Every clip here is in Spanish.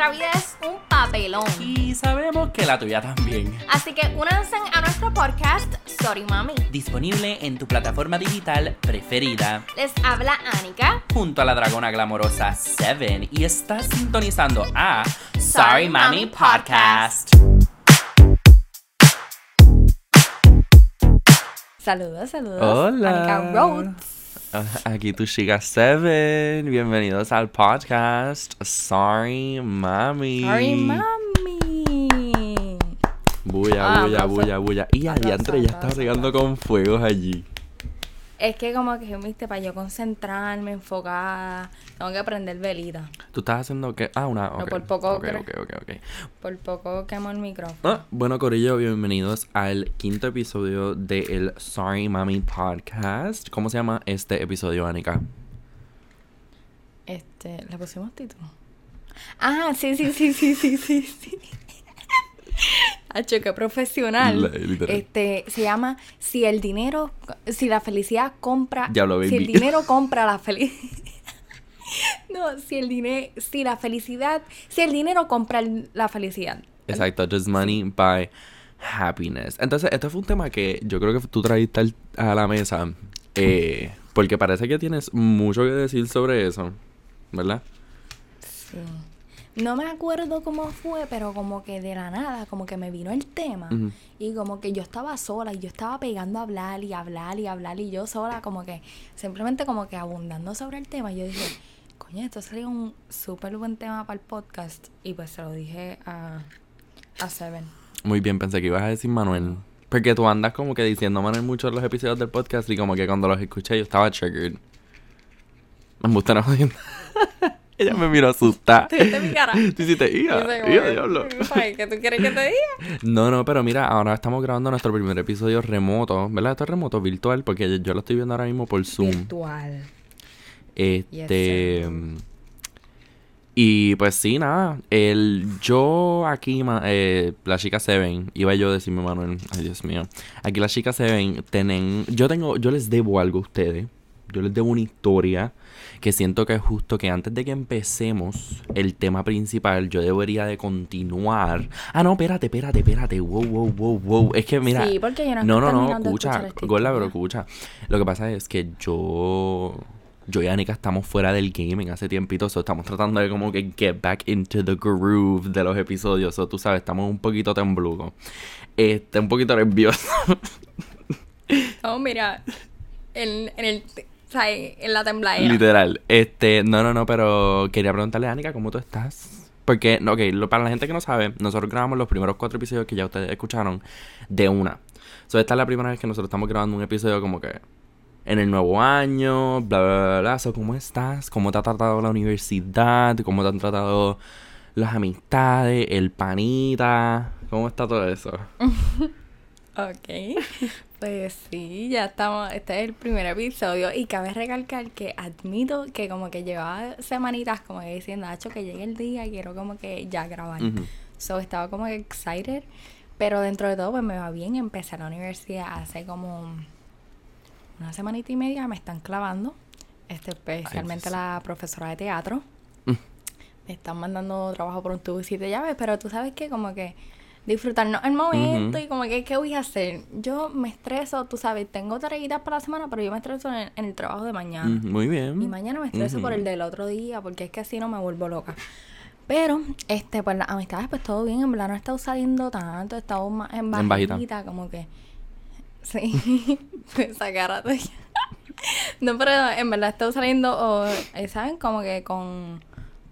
nuestra vida es un papelón. Y sabemos que la tuya también. Así que únanse a nuestro podcast Sorry Mami. Disponible en tu plataforma digital preferida. Les habla Anika. Junto a la dragona glamorosa Seven. Y estás sintonizando a Sorry Sorry Mami Mami Podcast. Saludos, saludos. Hola. Anika Rhodes. Ah, Aquí tu chica Seven. Bienvenidos al podcast Sorry Mami. Sorry Mami. Bulla, Ah, bulla, aplauso. bulla, bulla. Y Aplauso, adiantre ya está regando con fuegos allí. Es que como que, viste, para yo concentrarme, enfocada, tengo que prender velita. ¿Tú estás haciendo qué? Ah, una. No, por poco Ok, creo. ok, ok, ok. Por poco quemo el micrófono. Ah, bueno, Corillo, bienvenidos al quinto episodio del Sorry Mami Podcast. ¿Cómo se llama este episodio, Anika? Este, ¿le pusimos título? Ah, sí, sí, sí, sí, sí, sí, sí. Hacho, qué profesional. La-. Este, se llama Si el dinero, si la felicidad compra, Diablo, si el baby. dinero compra la felicidad. No, si el dinero, si la felicidad, si el dinero compra la felicidad. Exacto, Just Money by Happiness. Entonces, este fue un tema que yo creo que tú trajiste a la mesa. eh, porque parece que tienes mucho que decir sobre eso, ¿verdad? Sí. No me acuerdo cómo fue, pero como que de la nada, como que me vino el tema. Y como que yo estaba sola y yo estaba pegando a hablar y hablar y hablar y yo sola como que simplemente como que abundando sobre el tema. Y yo dije, coño, esto sería un súper buen tema para el podcast. Y pues se lo dije a, a Seven. Muy bien, pensé que ibas a decir Manuel. Porque tú andas como que diciendo Manuel mucho en los episodios del podcast y como que cuando los escuché yo estaba triggered. Me gusta. Ella me miró asustada. ¿Te viste mi cara? Tú hiciste, Y ¡ia! dice, ¡ia, "Oye, diablo! ¿Qué tú quieres que te diga? No, no, pero mira, ahora estamos grabando nuestro primer episodio remoto, ¿verdad? Esto es remoto, virtual, porque yo, lo estoy viendo ahora mismo por Zoom. Virtual. Este. sir. y pues sí, nada. El, yo aquí, eh, la chica Seven, iba yo a decirme Manuel, ay Dios mío. Aquí la chica Seven, tienen. Yo tengo, yo les debo algo a ustedes. Yo les debo una historia que siento que es justo que antes de que empecemos el tema principal, yo debería de continuar. Ah, no, espérate, espérate, espérate. Wow, wow, wow, wow. Es que mira. Sí, porque yo no No, no, no, escucha, esta Gorla, pero escucha. Lo que pasa es que yo. Yo y Anika estamos fuera del gaming hace tiempito, so estamos tratando de como que get back into the groove de los episodios. So, tú sabes, estamos un poquito tembluco. Este, un poquito nervioso. No, mira, en, en el, o sea, en la tembladera. Literal. Este, no, no, no, pero quería preguntarle a Anika cómo tú estás. Porque, ok, lo- para la gente que no sabe, nosotros grabamos los primeros cuatro episodios que ya ustedes escucharon de una. So, esta es la primera vez que nosotros estamos grabando un episodio como que en el nuevo año, bla, bla, bla, bla. So, ¿cómo estás? ¿Cómo te ha tratado la universidad? ¿Cómo te han tratado las amistades? ¿El panita? ¿Cómo está todo eso? Ok, pues sí, ya estamos, este es el primer episodio y cabe recalcar que admito que como que llevaba semanitas como que diciendo, Hacho, que llegue el día y quiero como que ya grabar. Ujú. So estaba como que excited, pero dentro de todo pues me va bien, empecé la universidad hace como una semanita y media, me están clavando, este, especialmente la profesora de teatro. Mm. Me están mandando trabajo por un tubo y siete llaves, pero tú sabes que como que disfrutarnos el momento y como que, ¿qué voy a hacer? Yo me estreso, tú sabes, tengo tareitas para la semana, pero yo me estreso en, en el trabajo de mañana. Muy bien. Y mañana me estreso por el del otro día, porque es que así no me vuelvo loca. Pero, este, pues las amistades, pues todo bien, en verdad no he estado saliendo tanto, he estado más en En bajita. bajita, como que. Sí, pues esa cara tuya. No, pero en verdad he estado saliendo, o, eh, ¿saben? Como que con.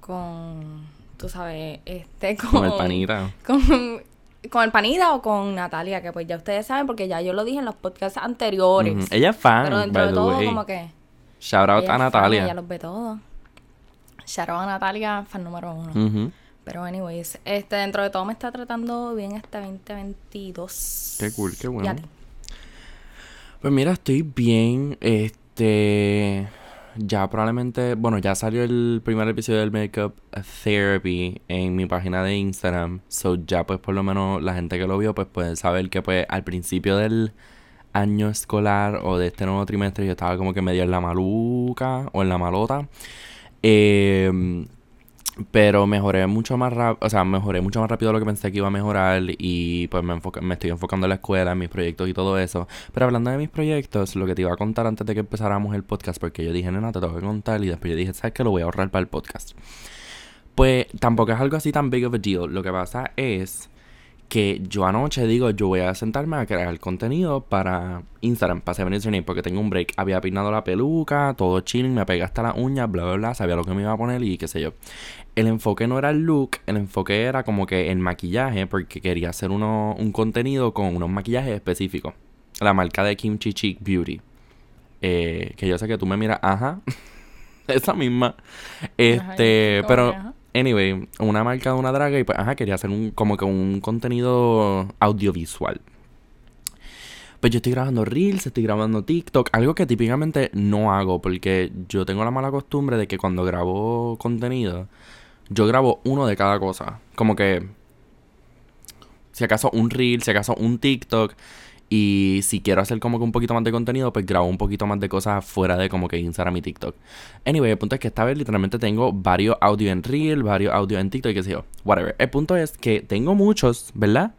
Con. Tú sabes, este, con. Con el panita. Con, con el panita o con Natalia, que pues ya ustedes saben, porque ya yo lo dije en los podcasts anteriores. Ella es fan, Pero dentro by de the todo, way. como que. Shout out ella a fan, Natalia. ella los ve todos. Shout out a Natalia, fan número uno. Pero, anyways, este, dentro de todo me está tratando bien este 2022. Qué cool, qué ¿Y a bueno. Pues mira, estoy bien. Este. Ya probablemente. Bueno, ya salió el primer episodio del Makeup Therapy en mi página de Instagram. So ya, pues por lo menos la gente que lo vio, pues puede saber que, pues al principio del año escolar o de este nuevo trimestre, yo estaba como que medio en la maluca o en la malota. Eh, Pero mejoré mucho más rápido, o sea, mejoré mucho más rápido de lo que pensé que iba a mejorar y pues me, me estoy enfocando en la escuela, en mis proyectos y todo eso. Pero hablando de mis proyectos, lo que te iba a contar antes de que empezáramos el podcast, porque yo dije, nena, te tengo que contar y después yo dije, ¿sabes qué? Lo voy a ahorrar para el podcast. Pues tampoco es algo así tan big of a deal. Lo que pasa es que yo anoche digo, yo voy a sentarme a crear contenido para Instagram, para Seven Name, porque tengo un break. Había peinado la peluca, todo chilling, me pegué hasta las uñas, bla, bla, bla, sabía lo que me iba a poner y qué sé yo. El enfoque no era el look, el enfoque era como que el maquillaje, porque quería hacer uno, un contenido con unos maquillajes específicos. La marca de Kimchi Chic Beauty. Eh, que yo sé que tú me miras, ajá, esa misma. Este, pero ajá. Anyway, una marca de una draga y pues, ajá, quería hacer un, como que un contenido audiovisual. Pues yo estoy grabando Reels, estoy grabando TikTok, algo que típicamente no hago porque yo tengo la mala costumbre de que cuando grabo contenido, yo grabo uno de cada cosa. Como que, si acaso un Reel, si acaso un TikTok. Y si quiero hacer como que un poquito más de contenido, pues grabo un poquito más de cosas fuera de como que Instagram y TikTok. Anyway, el punto es que esta vez literalmente tengo varios audios en Reel, varios audios en TikTok y qué sé yo. Whatever. El punto es que tengo muchos, ¿verdad?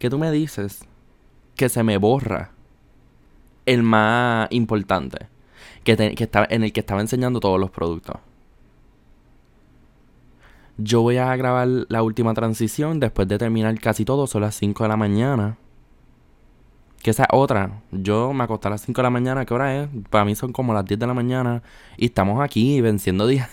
Que tú me dices que se me borra el más importante. Que, te- en el que estaba enseñando todos los productos. Yo voy a grabar la última transición después de terminar casi todo. Son las 5 de la mañana. Que esa es otra. Yo me acosté a las 5 de la mañana. ¿Qué hora es? Para mí son como las 10 de la mañana. Y estamos aquí venciendo día.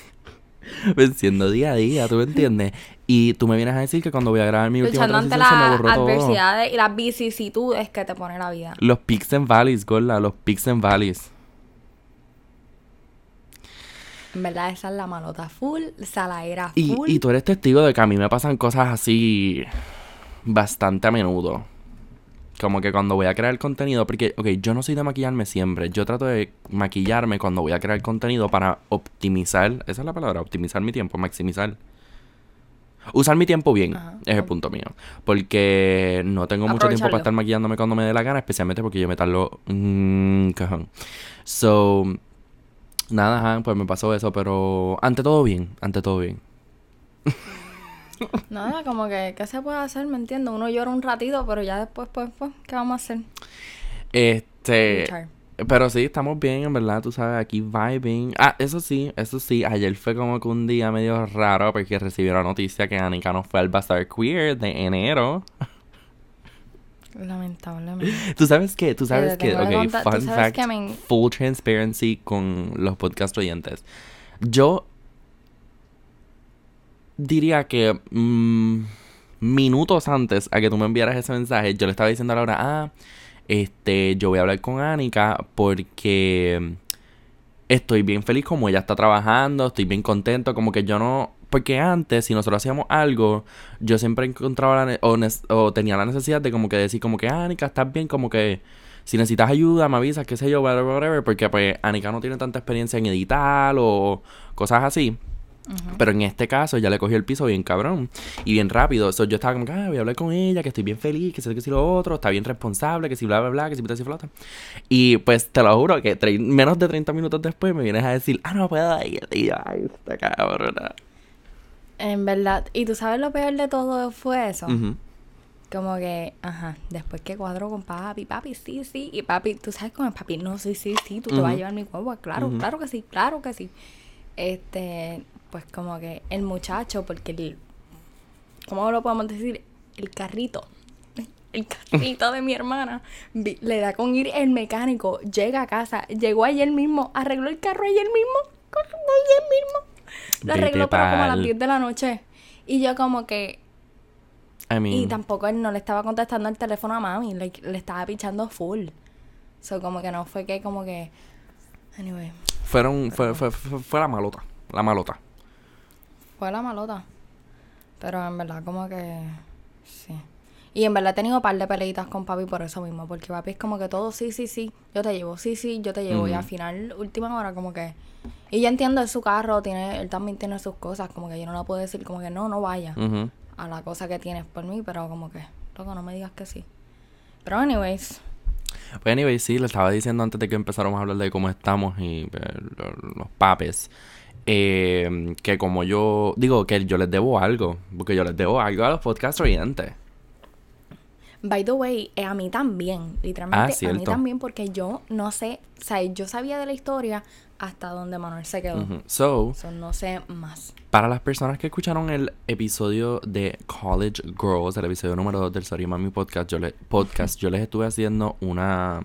venciendo día a día, ¿tú me entiendes? Y tú me vienes a decir que cuando voy a grabar mi última Luchando ante transición se me las borró todo. adversidades y las vicisitudes que te pone la vida. Los peaks and valleys, gorda. Los peaks and valleys. En verdad, esa es la malota full, saladera Y, full. y tú eres testigo de que a mí me pasan cosas así bastante a menudo. Como que cuando voy a crear contenido, porque, ok, yo no soy de maquillarme siempre. Yo trato de maquillarme cuando voy a crear contenido para optimizar, esa es la palabra, optimizar mi tiempo, maximizar. Usar mi tiempo bien, Ajá. es el punto mío. Porque no tengo mucho tiempo para estar maquillándome cuando me dé la gana, especialmente porque yo me tardo un cajón. So, nada, ajá, pues me pasó eso, pero ante todo bien, ante todo bien. Nada, como que, ¿qué se puede hacer? ¿Me entiendo? Uno llora un ratito, pero ya después, pues, pues, ¿qué vamos a hacer? Este, Luchar. pero sí, estamos bien, en verdad, tú sabes, aquí vibing. Ah, eso sí, eso sí, ayer fue como que un día medio raro porque recibí la noticia que Anika no fue al Bazar Queer de enero. Lamentablemente. Tú sabes que, tú sabes que, ok, tú fun sabes fact, que me- full transparency con los podcast oyentes. Yo diría que mm, minutos antes a que tú me enviaras ese mensaje, yo le estaba diciendo a Laura, ah, este, yo voy a hablar con Anika porque estoy bien feliz como ella está trabajando, estoy bien contento, como que yo no... Porque antes, si nosotros hacíamos algo, yo siempre encontraba la o, o tenía la necesidad de como que decir como que, "Ah, Anika, estás bien, como que si necesitas ayuda, me avisas, qué sé yo, whatever, whatever", porque pues Anika no tiene tanta experiencia en editar o cosas así. Pero en este caso ya le cogió el piso bien cabrón y bien rápido. So, yo estaba como que, ah, voy a hablar con ella, que estoy bien feliz, que sé que si lo otro, está bien responsable, que si bla, bla, bla, que si puta, si flota. Y pues te lo juro que menos de 30 minutos después me vienes a decir, ah, no puedo ir. Y yo, ay, esta cabrona. En verdad, y tú sabes lo peor de todo fue eso. Como que, ajá, después que cuadro con papi, papi, sí, sí, y papi, tú sabes cómo es papi, no, sí, sí, sí, tú te vas a llevar mi guagua, claro, claro que sí, claro que sí. Este, pues como que el muchacho, porque el, ¿cómo lo podemos decir? El carrito, el carrito de mi hermana, le da con ir el mecánico, llega a casa, llegó ayer mismo, arregló el carro ayer mismo, ayer mismo, lo Vete arregló pero como a las pa'l- 10 de la noche. Y yo como que, I mean, y tampoco él no le estaba contestando el teléfono a mami, le, le estaba pichando full. So, como que no fue que, como que. Anyway, fueron, fue, fue, fue, fue la malota. La malota. fue la malota. Pero en verdad, como que. Sí. Y en verdad he tenido un par de peleitas con papi por eso mismo. Porque papi es como que todo, sí, sí, sí, yo te llevo, sí, sí, yo te llevo. Y al final, última hora, como que. Y yo entiendo, es su carro, tiene, él también tiene sus cosas. Como que yo no le puedo decir, como que no, no vaya. Ujú. a la cosa que tienes por mí, pero como que, loco, no me digas que sí. Pero anyways, Pues anyway, sí, le estaba diciendo antes de que empezáramos a hablar de cómo estamos y lo- los papes. eh, que como yo digo que yo les debo algo, porque yo les debo algo a los podcast oyentes. By the way, eh, a mí también, Ah, literalmente a mí también, porque yo no sé, o sea, yo sabía de la historia hasta donde Manuel se quedó. Ujú. So, So, no sé más. para las personas que escucharon el episodio de College Girls, el episodio número 2 del Sorry Mami Podcast, yo, le, podcast, yo les estuve haciendo una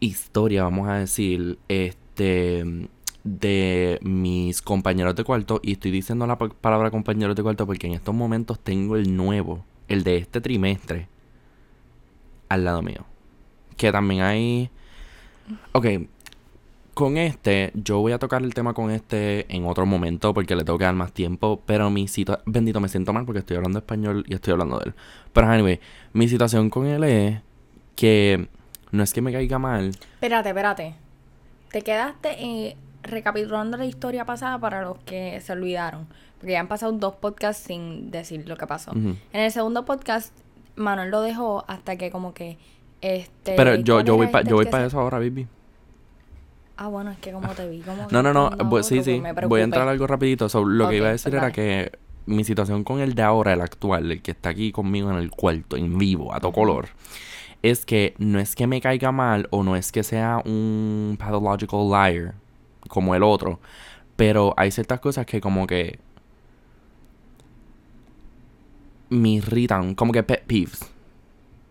historia, vamos a decir, este de mis compañeros de cuarto y estoy diciendo la pa- palabra compañeros de cuarto porque en estos momentos tengo el nuevo, el de este trimestre al lado mío. Que también hay Ok, con este, yo voy a tocar el tema con este en otro momento porque le tengo que dar más tiempo. Pero mi situación. Bendito, me siento mal porque estoy hablando español y estoy hablando de él. Pero anyway, mi situación con él es que no es que me caiga mal. Espérate, espérate. Te quedaste eh, recapitulando la historia pasada para los que se olvidaron. Porque ya han pasado dos podcasts sin decir lo que pasó. En el segundo podcast, Manuel lo dejó hasta que como que... Este, Pero yo, ¿cuál yo voy este yo voy para eso ahora, baby. Ah, bueno, es que como te vi, como... No, no, no. buscando pues, sí, sí. Voy a entrar algo rapidito. So, lo que iba a decir pues era que mi situación con el de ahora, el actual, el que está aquí conmigo en el cuarto, en vivo, a todo color, es que no es que me caiga mal o no es que sea un pathological liar como el otro, pero hay ciertas cosas que como que me irritan, como que pet peeves.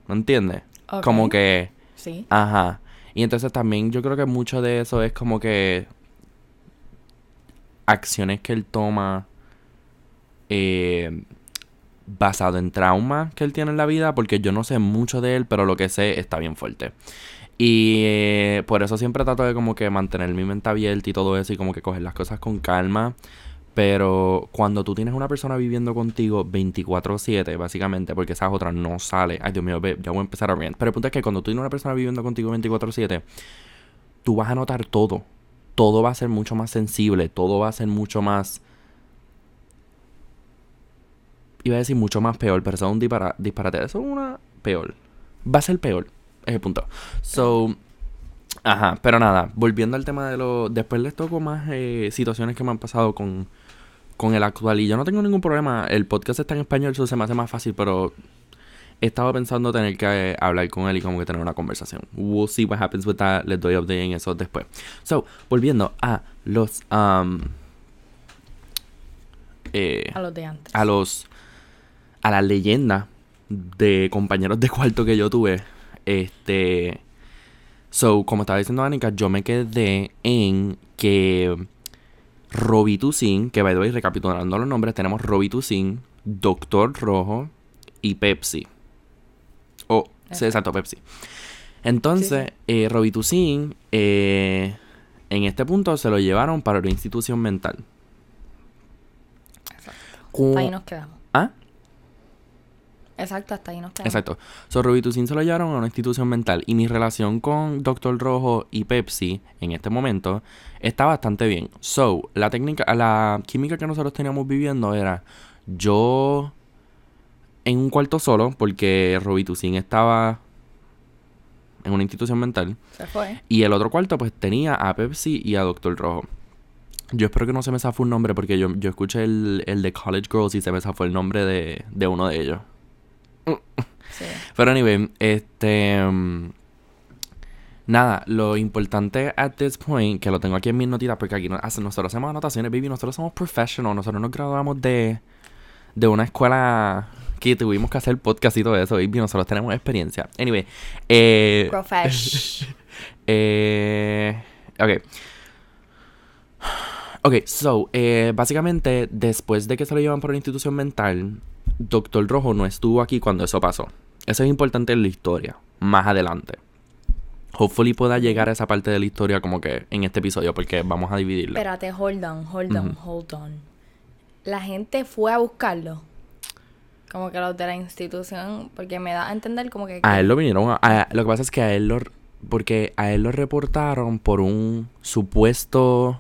¿Me entiendes? Como que... Sí. Ajá. Y entonces también yo creo que mucho de eso es como que acciones que él toma eh, basado en trauma que él tiene en la vida, porque yo no sé mucho de él, pero lo que sé está bien fuerte. Y eh, por eso siempre trato de como que mantener mi mente abierta y todo eso y como que coger las cosas con calma. Pero cuando tú tienes una persona viviendo contigo 24/7, básicamente, porque esas otras no sale. Ay, Dios mío, ya voy a empezar a rant. Pero el punto es que cuando tú tienes una persona viviendo contigo 24/7, tú vas a notar todo. Todo va a ser mucho más sensible, todo va a ser mucho más... Iba a decir mucho más peor, pero eso es un dispara- disparate. Eso es una peor. Va a ser peor. Es el punto. So... Ajá, pero nada, volviendo al tema de lo... Después les toco más eh, situaciones que me han pasado con, con el actual. Y yo no tengo ningún problema. El podcast está en español, eso se me hace más fácil, pero he estado pensando tener que eh, hablar con él y como que tener una conversación. We'll see what happens with that. Les doy update en eso después. So, volviendo a los... um, eh, A los de antes. a los a la leyenda de compañeros de cuarto que yo tuve este so como estaba diciendo Anika yo me quedé en que Robitussin que by the way recapitulando los nombres tenemos Robitussin Doctor Rojo y Pepsi. Oh sí, Exacto. exacto Pepsi. Entonces eh, Robitussin eh, en este punto se lo llevaron para una institución mental. Cu- Ahí nos quedamos. Exacto, hasta ahí nos quedamos. Exacto. So, Robitussin se lo llevaron a una institución mental. Y mi relación con Doctor Rojo y Pepsi en este momento está bastante bien. So, la técnica, la química que nosotros teníamos viviendo era yo en un cuarto solo, porque Robitussin estaba en una institución mental. Se fue. Y el otro cuarto, pues tenía a Pepsi y a Doctor Rojo. Yo espero que no se me zafó un nombre, porque yo, yo escuché el, el de College Girls y se me zafó el nombre de, de uno de ellos. Sí. Pero anyway, este... mm, nada, lo importante at this point, que lo tengo aquí en mis notitas, porque aquí nosotros hacemos anotaciones, baby, nosotros somos professionals, nosotros nos graduamos de, de una escuela que tuvimos que hacer podcast y todo eso, baby, nosotros tenemos experiencia. Anyway, eh... Profesh. Eh, ok. Ok, so, eh, básicamente, después de que se lo llevan por una institución mental, Doctor Rojo no estuvo aquí cuando eso pasó. Eso es importante en la historia, más adelante. Hopefully pueda llegar a esa parte de la historia como que en este episodio, porque vamos a dividirla. Espérate, hold on, hold on, hold on. La gente fue a buscarlo. Como que los de la institución, porque me da a entender como que... A él lo vinieron a, a- Lo que pasa es que a él lo... Porque a él lo reportaron por un supuesto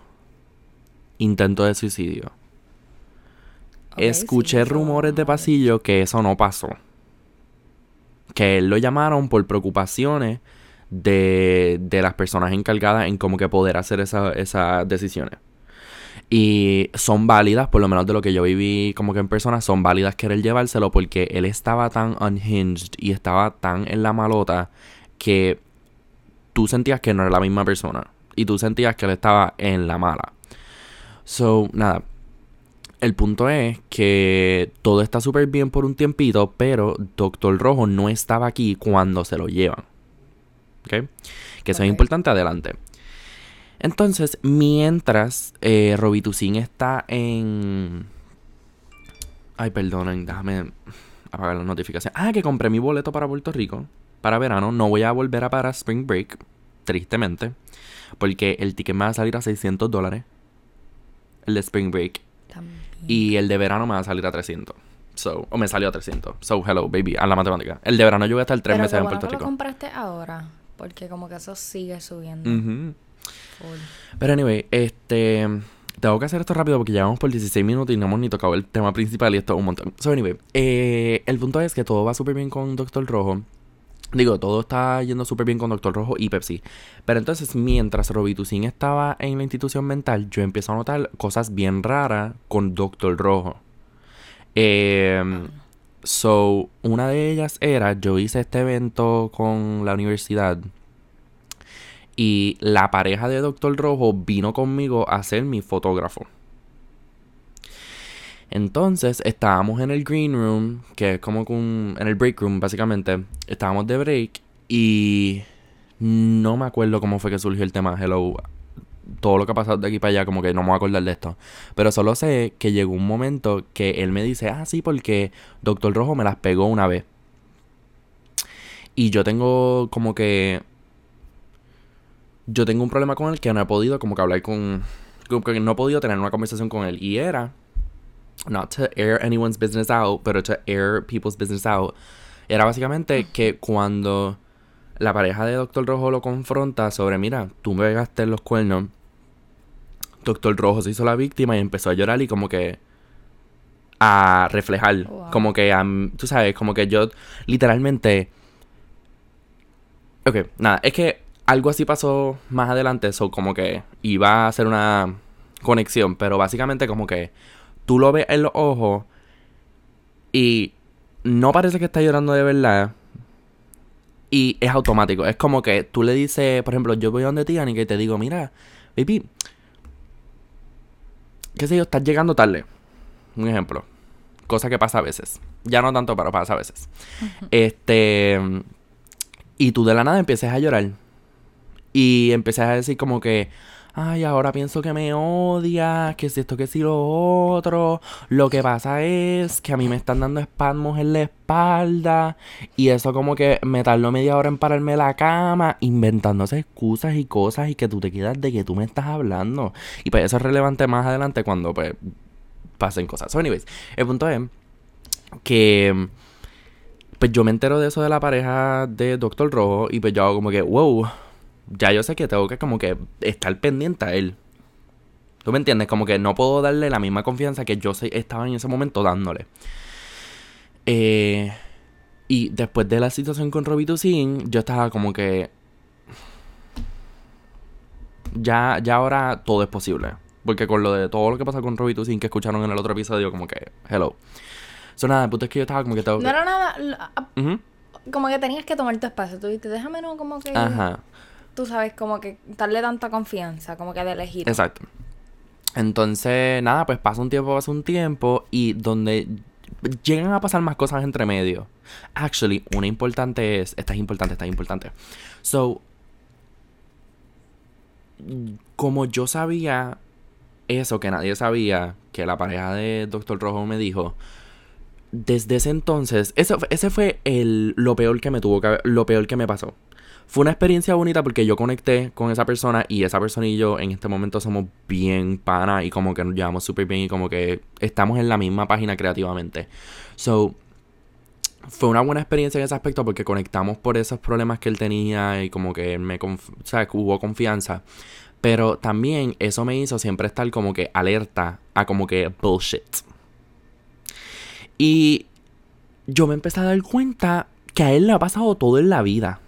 intento de suicidio. Escuché sí, rumores de pasillo que eso no pasó. que él lo llamaron por preocupaciones de, de las personas encargadas en como que poder hacer esa- esas decisiones. Y son válidas, por lo menos de lo que yo viví como que en persona, son válidas querer llevárselo porque él estaba tan unhinged y estaba tan en la malota que tú sentías que no era la misma persona. Y tú sentías que él estaba en la mala. So, nada. El punto es que todo está súper bien por un tiempito, pero Doctor Rojo no estaba aquí cuando se lo llevan. ¿Ok? Que eso es importante adelante. Entonces, mientras eh, Robitussin está en... Ay, perdonen, déjame apagar las notificaciones. Ah, que compré mi boleto para Puerto Rico para verano. No voy a volver a para Spring Break, tristemente, porque el ticket me va a salir a 600 dólares. El de Spring Break. Y el de verano me va a salir a 300. So, o me salió a 300. So, hello, baby, a la matemática. El de verano yo voy a estar tres Pero meses en bueno Puerto que lo Rico. compraste ahora, porque como que eso sigue subiendo. Ujú. full. Pero anyway, este. Tengo que hacer esto rápido porque ya vamos por 16 minutos y no hemos ni tocado el tema principal y esto es un montón. So, anyway, eh, el punto es que todo va súper bien con Doctor Rojo. Digo, todo está yendo súper bien con Doctor Rojo y Pepsi. Pero entonces, mientras Robitussin estaba en la institución mental, yo empiezo a notar cosas bien raras con Doctor Rojo. Eh, so, una de ellas era, yo hice este evento con la universidad. Y la pareja de Doctor Rojo vino conmigo a ser mi fotógrafo. Entonces estábamos en el green room, que es como un, en el break room básicamente. Estábamos de break y no me acuerdo cómo fue que surgió el tema Hello. Todo lo que ha pasado de aquí para allá, como que no me voy a acordar de esto. Pero solo sé que llegó un momento que él me dice, ah, sí, porque Doctor Rojo me las pegó una vez. Y yo tengo como que yo tengo un problema con él que no he podido como que hablar con... que no he podido tener una conversación con él. Y era, not to air anyone's business out, pero to air people's business out. Era básicamente que cuando la pareja de Doctor Rojo lo confronta sobre, mira, tú me pegaste en los cuernos, Doctor Rojo se hizo la víctima y empezó a llorar y como que a reflejar, Wow. como que, a, tú sabes, como que yo literalmente... Ok, nada, es que algo así pasó más adelante, eso como que iba a hacer una conexión, pero básicamente como que tú lo ves en los ojos y no parece que está llorando de verdad. Y es automático. Es como que tú le dices, por ejemplo, yo voy a donde ti, Ani, que te digo, mira, baby, qué sé yo, estás llegando tarde. Un ejemplo. Cosa que pasa a veces. Ya no tanto, pero pasa a veces. Este. Y tú de la nada empiezas a llorar. Y empiezas a decir como que, ay, ahora pienso que me odias, que si esto, que si lo otro. Lo que pasa es que a mí me están dando espasmos en la espalda. Y eso como que me tardó media hora en pararme la cama, inventándose excusas y cosas y que tú te quedas de que tú me estás hablando. Y pues eso es relevante más adelante cuando pues pasen cosas. So, anyways, el punto es que pues yo me entero de eso de la pareja de Doctor Rojo y pues yo hago como que, wow, ya yo sé que tengo que como que estar pendiente a él. ¿Tú me entiendes? Como que no puedo darle la misma confianza que yo estaba en ese momento dándole. Eh, y después de la situación con Robitussin, yo estaba como que... Ya, ya ahora todo es posible. Porque con lo de todo lo que pasa con Robitussin que escucharon en el otro episodio, como que, hello. So nada, el punto es que yo estaba como que tengo que... No era nada, Ujú. como que tenías que tomar tu espacio. Tú dijiste, déjame no como que, Ajá. Tú sabes, como que darle tanta confianza, como que de elegir. Exacto. Entonces, nada, pues pasa un tiempo, pasa un tiempo y donde llegan a pasar más cosas entre medio. Actually, una importante es, esta es importante, esta es importante. So, como yo sabía eso que nadie sabía, que la pareja de Doctor Rojo me dijo, desde ese entonces, eso, fue- ese fue el, lo peor que me tuvo que, lo peor que me pasó. Fue una experiencia bonita porque yo conecté con esa persona y esa persona y yo en este momento somos bien pana y como que nos llevamos súper bien y como que estamos en la misma página creativamente. So, fue una buena experiencia en ese aspecto porque conectamos por esos problemas que él tenía y como que me o sea, hubo confianza. Pero también eso me hizo siempre estar como que alerta a como que bullshit. Y yo me empecé a dar cuenta que a él le ha pasado todo en la vida.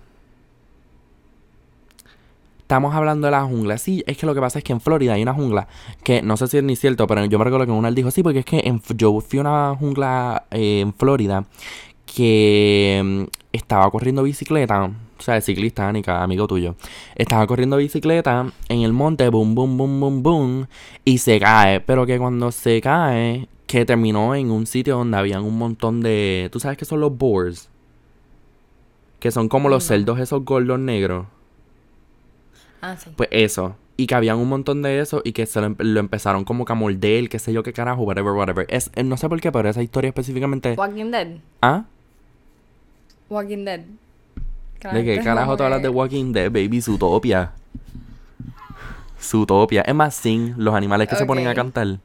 Estamos hablando de la jungla. Sí, es que lo que pasa es que en Florida hay una jungla que no sé si es ni cierto, pero yo me recuerdo que una dijo, sí, porque es que en, yo fui a una jungla eh, en Florida que mm, estaba corriendo bicicleta, o sea, ciclista, Anika, amigo tuyo, estaba corriendo bicicleta en el monte, boom, boom, boom, boom, boom, y se cae, pero que cuando se cae, que terminó en un sitio donde habían un montón de, ¿tú sabes qué son los boars? Que son como los cerdos esos gordos negros. Ah, sí. Pues eso. Y que habían un montón de eso y que se lo, lo empezaron como que a morder, qué sé yo qué carajo, whatever, whatever. Es, eh, no sé por qué, pero esa historia específicamente... Walking Dead. ¿Ah? Walking Dead. ¿De qué carajo tú hablas de Walking Dead, baby? Zootopia. Zootopia. Es más, sin los animales que se ponen a cantar.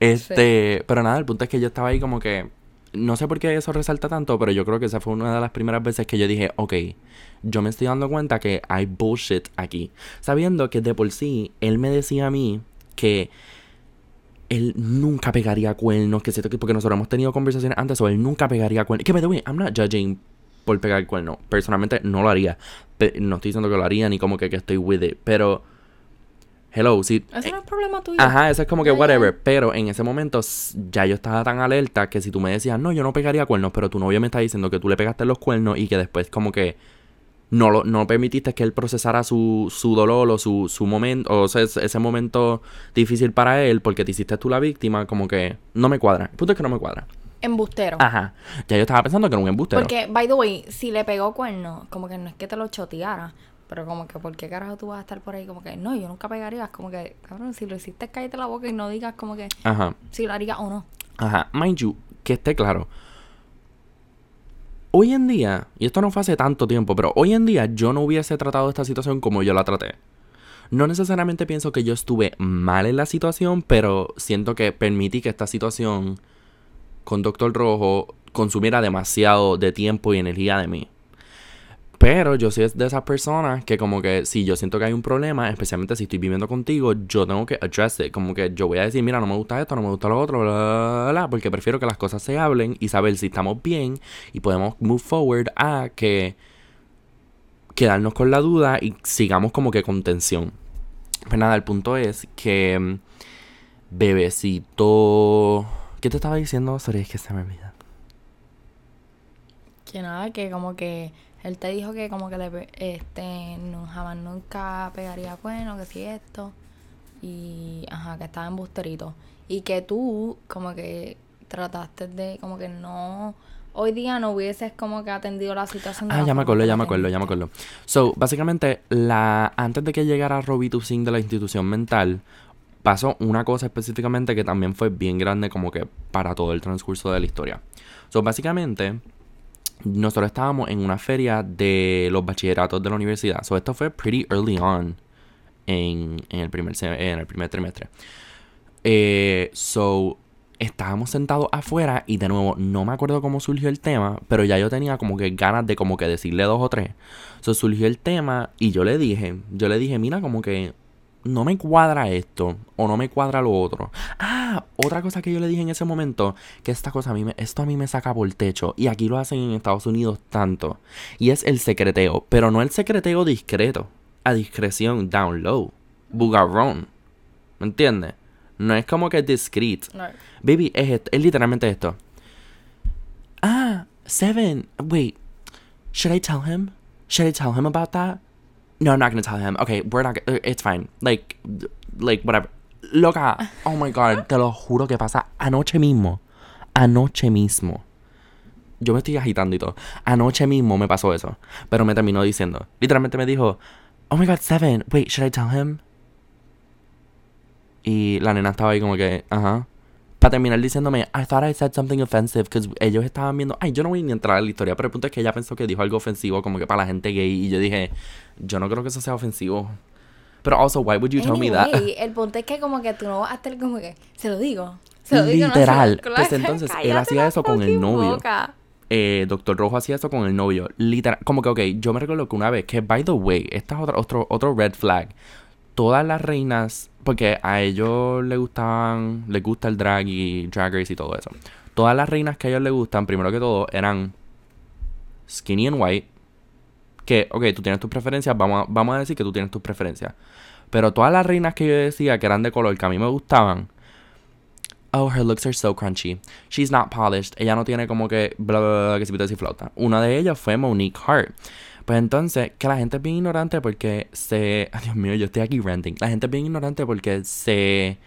Este, pero nada, el punto es que yo estaba ahí como que no sé por qué eso resalta tanto, pero yo creo que esa fue una de las primeras veces que yo dije, ok, yo me estoy dando cuenta que hay bullshit aquí. Sabiendo que de por sí, él me decía a mí que él nunca pegaría cuernos, que siento que porque nosotros hemos tenido conversaciones antes, o él nunca pegaría cuernos. Que by the way, I'm not judging por pegar el cuerno. Personalmente no lo haría. No estoy diciendo que lo haría ni como que, que estoy with it, pero hello, si Eso no es problema tuyo. Ajá, eso es como que whatever. Pero en ese momento ya yo estaba tan alerta que si tú me decías, no, yo no pegaría cuernos, pero tu novio me está diciendo que tú le pegaste los cuernos y que después como que no lo no permitiste que él procesara su, su dolor o su, su momento, o sea, ese, ese momento difícil para él porque te hiciste tú la víctima, como que no me cuadra. El punto es que no me cuadra. Embustero. Ajá. Ya yo estaba pensando que era un embustero. Porque, by the way, si le pegó cuerno, como que no es que te lo choteara, pero como que, ¿por qué carajo tú vas a estar por ahí? Como que, no, yo nunca pegaría. Es como que, cabrón, si lo hiciste, cállate la boca y no digas como que Ajá. si lo haría o no. Ajá, mind you, que esté claro. Hoy en día, y esto no fue hace tanto tiempo, pero hoy en día yo no hubiese tratado esta situación como yo la traté. No necesariamente pienso que yo estuve mal en la situación, pero siento que permití que esta situación con Doctor Rojo consumiera demasiado de tiempo y energía de mí. Pero yo soy de esas personas que como que si yo siento que hay un problema, especialmente si estoy viviendo contigo, yo tengo que address it. Como que yo voy a decir, mira, no me gusta esto, no me gusta lo otro, bla, bla, bla, porque prefiero que las cosas se hablen y saber si estamos bien y podemos move forward a que quedarnos con la duda y sigamos como que con tensión. Pues nada, el punto es que bebecito... ¿Qué te estaba diciendo? Sorry, es que se me olvida. Que nada, que como que él te dijo que como que le, este, no, jamás nunca pegaría cuerno, que si esto. Y, ajá, que estaba embusterito. Y que tú como que trataste de, como que no, hoy día no hubieses como que atendido la situación. Ah, ya me acuerdo, ya me acuerdo, ya me acuerdo. So, básicamente, la, antes de que llegara Robbie Singh de la institución mental, pasó una cosa específicamente que también fue bien grande como que para todo el transcurso de la historia. So, básicamente, nosotros estábamos en una feria de los bachilleratos de la universidad. So, esto fue pretty early on en, el, primer, en el primer trimestre. Eh, so, estábamos sentados afuera y de nuevo, no me acuerdo cómo surgió el tema, pero ya yo tenía como que ganas de como que decirle dos o tres. So, surgió el tema y yo le dije, yo le dije, mira, como que no me cuadra esto o no me cuadra lo otro. Ah, otra cosa que yo le dije en ese momento, que esta cosa a mí me, esto a mí me saca por el techo y aquí lo hacen en Estados Unidos tanto, y es el secreteo, pero no el secreteo discreto, a discreción, down low, bugarrón, ¿me entiendes? No es como que discreet. No. Baby, es, es literalmente esto. Ah, Seven. Wait. Should I tell him? Should I tell him about that? No, I'm not gonna tell him. Okay, we're not. Gonna, it's fine. Like, like whatever. Loca. Oh my god. Te lo juro que pasa anoche mismo. Anoche mismo. Yo me estoy agitando y todo. Anoche mismo me pasó eso. Pero me terminó diciendo. Literalmente me dijo, Oh my god, Seven. Wait, should I tell him? Y la nena estaba ahí como que, ajá. Para terminar diciéndome, I thought I said something offensive, because ellos estaban viendo, ay, yo no voy ni a entrar a la historia, pero el punto es que ella pensó que dijo algo ofensivo, como que para la gente gay, y yo dije, yo no creo que eso sea ofensivo. Pero also, why would you tell me that? Anyway, el punto es que como que tú no vas a estar como que, se lo digo. Se lo digo, no Literal. Pues entonces, él hacía eso con el novio. boca. eh, Doctor Rojo hacía eso con el novio. Literal, como que, ok, yo me recuerdo que una vez, que by the way, esta es otra, otro, otro red flag. Todas las reinas, porque a ellos les gustaban, les gusta el drag y drag race y todo eso. Todas las reinas que a ellos les gustan, primero que todo, eran skinny and white. Que, ok, tú tienes tus preferencias, vamos a, vamos a decir que tú tienes tus preferencias. Pero todas las reinas que yo decía que eran de color, que a mí me gustaban, oh, her looks are so crunchy. She's not polished. Ella no tiene como que bla bla bla que se y flota. Una de ellas fue Monique Hart. Pues entonces, que la gente es bien ignorante porque se. Dios mío, yo estoy aquí ranting. La gente es bien ignorante porque se.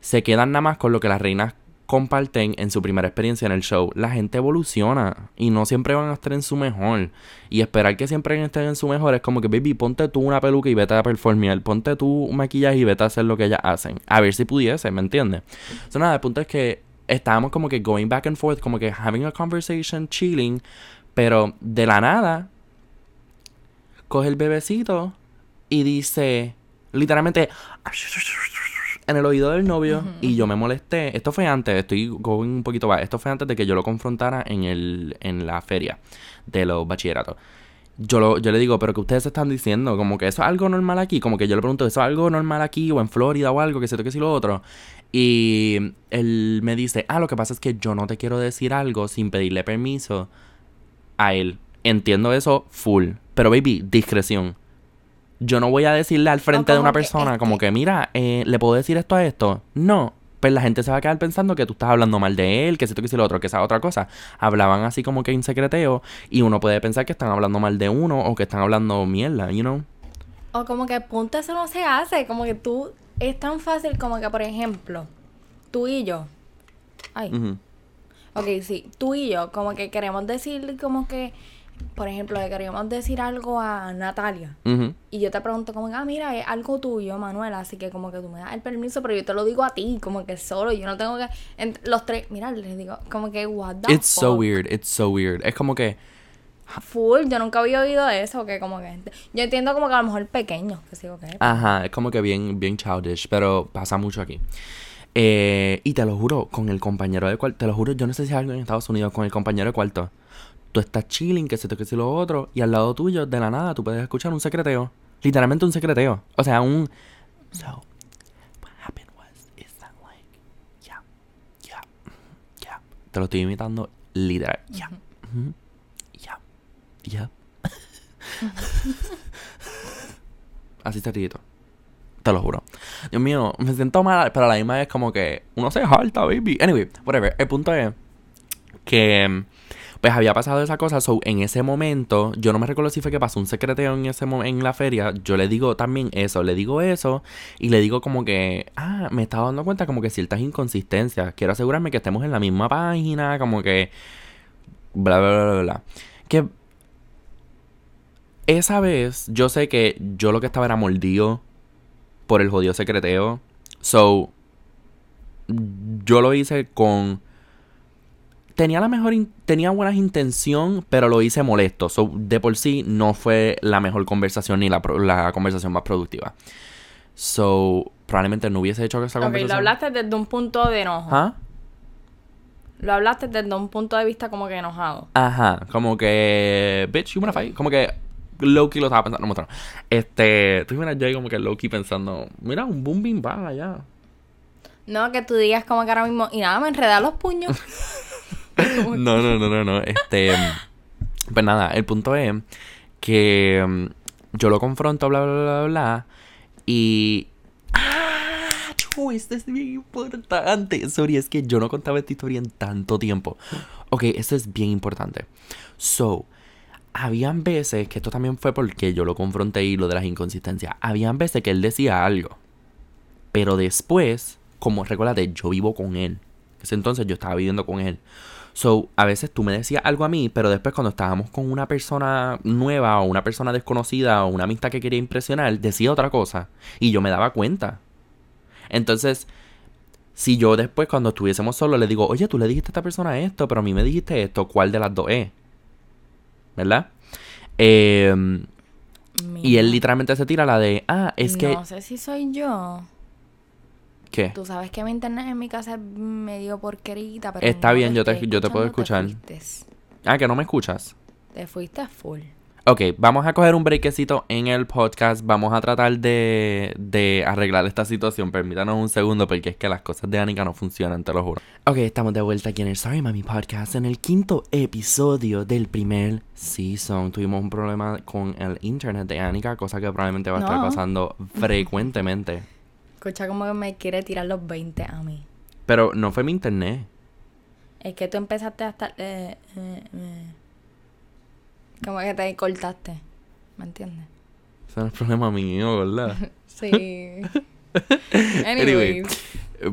Se quedan nada más con lo que las reinas comparten en su primera experiencia en el show. La gente evoluciona y no siempre van a estar en su mejor. Y esperar que siempre estén en su mejor es como que, baby, ponte tú una peluca y vete a performear. Ponte tú un maquillaje y vete a hacer lo que ellas hacen. A ver si pudiese, ¿me entiendes? So, nada, el punto es que estábamos como que going back and forth, como que having a conversation, chilling. Pero de la nada, coge el bebecito y dice, literalmente, en el oído del novio y yo me molesté. Esto fue antes, estoy going un poquito más. Esto fue antes de que yo lo confrontara en, el, en la feria de los bachilleratos. Yo, lo, yo le digo, pero que ustedes están diciendo, como que eso es algo normal aquí. Como que yo le pregunto, ¿eso es algo normal aquí o en Florida o algo? Que se toque si lo otro. Y él me dice, ah, lo que pasa es que yo no te quiero decir algo sin pedirle permiso a él. Entiendo eso full. Pero baby, discreción yo no voy a decirle al frente de una persona como que, mira, eh, ¿le puedo decir esto a esto? No. Pues la gente se va a quedar pensando que tú estás hablando mal de él, que si tú que si lo otro, que esa otra cosa. Hablaban así como que en secreteo y uno puede pensar que están hablando mal de uno o que están hablando mierda, you know. O como que punto eso no se hace, como que tú es tan fácil como que por ejemplo, tú y yo. Ay. Ok, sí, tú y yo como que queremos decir como que por ejemplo, le queríamos decir algo a Natalia. Y yo te pregunto como, ah, mira, es algo tuyo, Manuela. Así que como que tú me das el permiso, pero yo te lo digo a ti, como que solo. Yo no tengo que... los tres, mira, les digo, como que, what the It's so weird, it's so weird. Es como que... Full, yo nunca había oído eso, que como que... Yo entiendo como que a lo mejor pequeño, que sí, okay. Ajá, es como que bien, bien childish, pero pasa mucho aquí. Eh, y te lo juro, con el compañero de cuarto, te lo juro, yo no sé si es algo en Estados Unidos, con el compañero de cuarto tú estás chilling, que se te que lo otro, y al lado tuyo, de la nada, tú puedes escuchar un secreteo. Literalmente un secreteo. O sea, un. So, what happened was, is that like, yeah, yeah, yeah. Te lo estoy imitando literal. Yeah, yeah, yeah. Así está Te lo juro. Dios mío, me siento mal, pero a la misma vez como que uno se harta, baby. Anyway, whatever. El punto es que pues había pasado esa cosa, so en ese momento, yo no me recuerdo si fue que pasó un secreteo en ese en la feria, yo le digo también eso, le digo eso y le digo como que, ah, me estaba dando cuenta como que ciertas inconsistencias, quiero asegurarme que estemos en la misma página, como que bla bla bla bla, bla. que esa vez yo sé que yo lo que estaba era mordido por el jodido secreteo, so yo lo hice con tenía la mejor tenía buenas intención, pero lo hice molesto. So, de por sí no fue la mejor conversación ni la, la conversación más productiva. So, probablemente no hubiese hecho esa conversación. lo hablaste desde un punto de enojo. ¿Ah? Lo hablaste desde un punto de vista como que enojado. Ajá, como que bitch, you wanna fight, como que Loki lo estaba pensando, no, Este, tú imaginas yo como que Loki pensando, mira, un boom bim va allá. No, que tú digas como que ahora mismo, y nada, me enreda los puños. no, no, no, no, no. Este. Pues nada, el punto es que mm, yo lo confronto, bla, bla, bla, bla, y. ¡Ah! esto es bien importante. Sorry, es que yo no contaba esta historia en tanto tiempo. Ok, esto es bien importante. So, habían veces, que esto también fue porque yo lo confronté y lo de las inconsistencias. Habían veces que él decía algo. Pero después, como recuérdate, yo vivo con él. Ese entonces yo estaba viviendo con él. So, a veces tú me decías algo a mí, pero después cuando estábamos con una persona nueva o una persona desconocida o una amistad que quería impresionar, decía otra cosa. Y yo me daba cuenta. Entonces, si yo después cuando estuviésemos solos le digo, oye, tú le dijiste a esta persona esto, pero a mí me dijiste esto, ¿cuál de las dos es? ¿Verdad? Em, y él literalmente se tira la de, ah, es que... No sé si soy yo. ¿Qué? Tú sabes que mi internet en mi casa es medio porquerita, pero. Está bien, yo te, yo te puedo escuchar. ah, que no me escuchas. Te fuiste full. Ok, vamos a coger un brequecito en el podcast. Vamos a tratar de, de arreglar esta situación. Permítanos un segundo porque es que las cosas de Anika no funcionan, te lo juro. Ok, estamos de vuelta aquí en el Sorry Mami Podcast. En el quinto episodio del primer season. Tuvimos un problema con el internet de Anika, cosa que probablemente va a estar pasando frecuentemente. Escucha como que me quiere tirar los 20 a mí. Pero no fue mi internet. Es que tú empezaste a estar... eh, eh, eh. Como que te cortaste. ¿Me entiendes? Ese no es problema mío, ¿verdad? Sí. Anyway,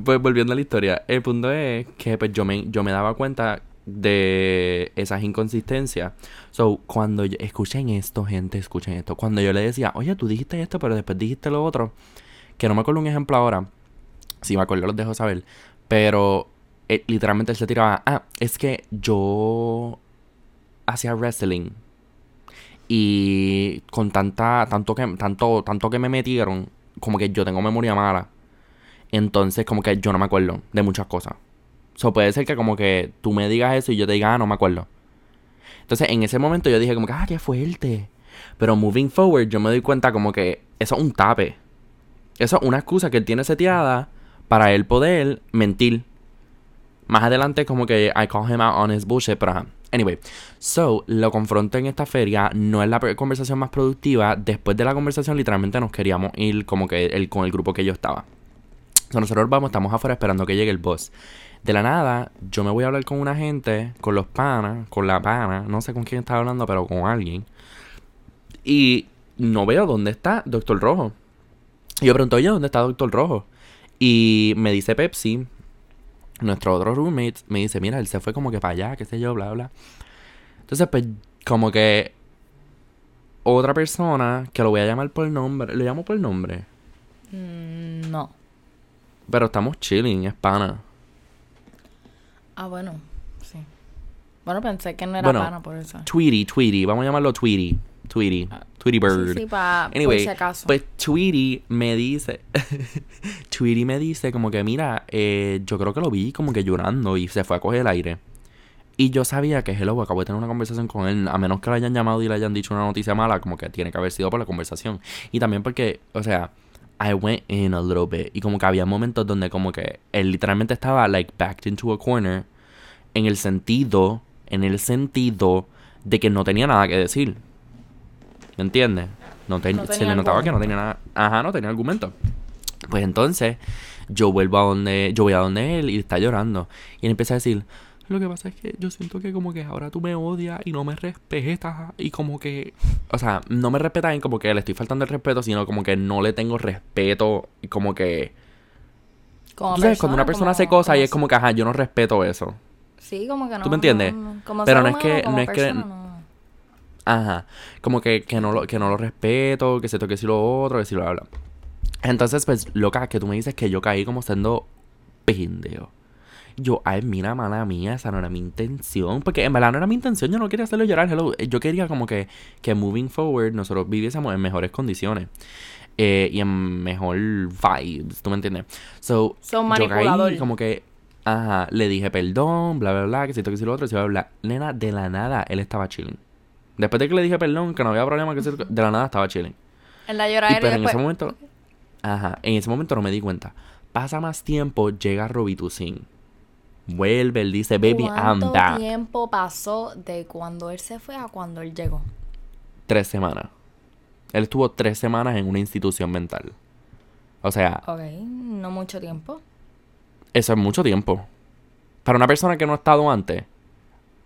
pues volviendo a la historia, el punto es que pues, yo, me, yo me daba cuenta de esas inconsistencias. So, cuando yo- escuchen esto, gente, escuchen esto. Cuando yo le decía, oye, tú dijiste esto, pero después dijiste lo otro, que no me acuerdo un ejemplo ahora. Si me acuerdo, los dejo saber. Pero eh, literalmente él se tiraba, ah, es que yo hacía wrestling. Y con tanta, tanto que, tanto, tanto que me metieron, como que yo tengo memoria mala. Entonces, como que yo no me acuerdo de muchas cosas. So, puede ser que como que tú me digas eso y yo te diga, ah, no me acuerdo. Entonces, en ese momento yo dije como que, ah, qué fuerte. Pero moving forward, yo me doy cuenta como que eso es un tape. Eso es una excusa que él tiene seteada para él poder mentir. Más adelante como que I call him out on his bullshit, pero. Anyway, so, lo confronto en esta feria. No es la conversación más productiva. Después de la conversación, literalmente nos queríamos ir como que el, con el grupo que yo estaba. So, nosotros vamos, estamos afuera esperando que llegue el boss. De la nada, yo me voy a hablar con una gente, con los panas, con la pana, no sé con quién estaba hablando, pero con alguien. Y no veo dónde está Doctor Rojo. Y yo pregunto, oye, ¿dónde está Doctor Rojo? Y me dice Pepsi, nuestro otro roommate, me dice, mira, él se fue como que para allá, qué sé yo, bla, bla. Entonces, pues, como que otra persona, que lo voy a llamar por nombre, ¿le llamo por nombre? Mm, no. Pero estamos chilling, es pana. Ah, bueno. Sí. Bueno, pensé que no era Bueno, pana por eso. Tweety, Tweety, vamos a llamarlo Tweety. Tweety, Tweety Bird. Sí, sí, pa- por Anyway, si acaso. pues Tweety me dice, Tweety me dice como que mira, eh, yo creo que lo vi como que llorando y se fue a coger el aire. Y yo sabía que Hello acabo de tener una conversación con él, a menos que le hayan llamado y le hayan dicho una noticia mala, como que tiene que haber sido por la conversación. Y también porque, o sea, I went in a little bit. Y como que había momentos donde como que él literalmente estaba like backed into a corner en el sentido, en el sentido de que no tenía nada que decir. ¿Me entiendes? No, ten- No se le notaba que no tenía nada. Ajá, no tenía argumento. Pues entonces, yo vuelvo a donde, yo voy a donde él y está llorando. Y él empieza a decir, lo que pasa es que yo siento que como que ahora tú me odias y no me respetas y como que, o sea, no me respetas en como que le estoy faltando el respeto, sino como que no le tengo respeto y como que... Como tú sabes, cuando una persona hace cosas y es como que, ajá, yo no respeto eso. Sí, como que no. ¿Tú me entiendes? no, como Pero no es que- no es que- persona. Ajá. Como que, que, no, lo, que no lo respeto, que siento que si lo otro, que si lo habla. Entonces, pues, loca, que tú me dices que yo caí como siendo pendejo. Yo, ay, mira, mala mía, esa no era mi intención. Porque en verdad no era mi intención, yo no quería hacerlo llorar. Hello. Yo quería como que, que moving forward nosotros viviésemos en mejores condiciones. eh, y en mejor vibes, ¿tú me entiendes? So, Son yo caí como que, ajá, le dije perdón, bla, bla, bla, que siento que si lo otro, si bla, bla. Nena, de la nada, él estaba chilling. Después de que le dije perdón, que no había problema, que de la nada estaba chilling. En la Y lloradera pero y en ese momento, ajá, en ese momento no me di cuenta. Pasa más tiempo, llega Robitussin. Vuelve, él dice, baby, I'm ¿Cuánto back. tiempo pasó de cuando él se fue a cuando él llegó? Tres semanas. Él estuvo tres semanas en una institución mental. O sea, Ok, no mucho tiempo. eso es mucho tiempo. Para una persona que no ha estado antes.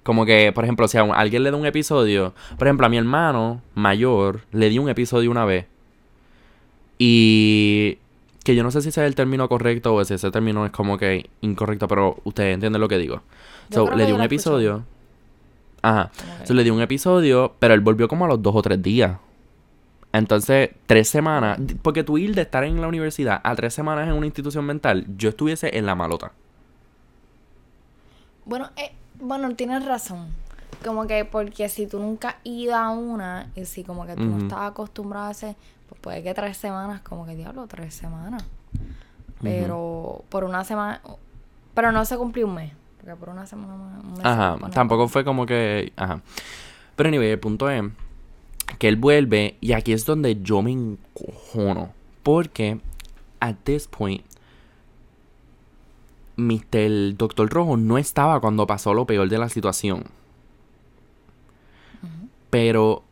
Como que, por ejemplo, si a un- alguien le da un episodio. Por ejemplo, a mi hermano mayor le di un episodio una vez. Y. Que yo no sé si ese es el término correcto o si ese término es como que incorrecto, pero ustedes entienden lo que digo. Yo So, le di un escuché. episodio. Ajá. So, le di un episodio, pero él volvió como a los dos o tres días. Entonces, tres semanas. Porque tú ir de estar en la universidad a tres semanas en una institución mental, yo estuviese en la malota. Bueno, eh, bueno, tienes razón. Como que porque si tú nunca has ido a una y si como que tú no estás acostumbrado a hacer, pues puede que tres semanas, como que diablo, tres semanas. Pero por una semana, pero no se cumplió un mes. Porque por una semana, un mes Ajá, tampoco fue como que. Ajá. Pero anyway, el punto es que él vuelve y aquí es donde yo me encojono. Porque at this point, Mr. el Doctor Rojo no estaba cuando pasó lo peor de la situación. Pero,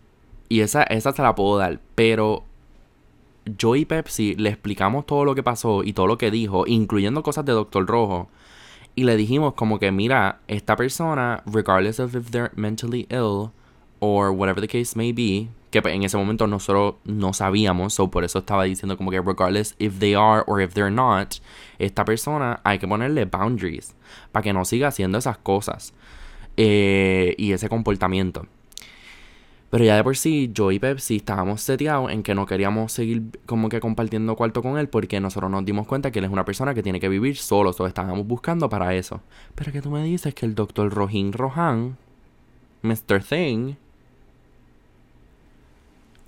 y esa, esa se la puedo dar, pero yo y Pepsi le explicamos todo lo que pasó y todo lo que dijo, incluyendo cosas de Doctor Rojo. Y le dijimos como que, mira, esta persona, regardless of if they're mentally ill or whatever the case may be, que en ese momento nosotros no sabíamos, so por eso estaba diciendo como que regardless if they are or if they're not, esta persona hay que ponerle boundaries para que no siga haciendo esas cosas eh, y ese comportamiento. Pero ya de por sí, yo y Pepsi estábamos seteados en que no queríamos seguir como que compartiendo cuarto con él porque nosotros nos dimos cuenta que él es una persona que tiene que vivir solo. O estábamos buscando para eso. Pero que tú me dices que el doctor Rohin Rohan, Mr. Thing,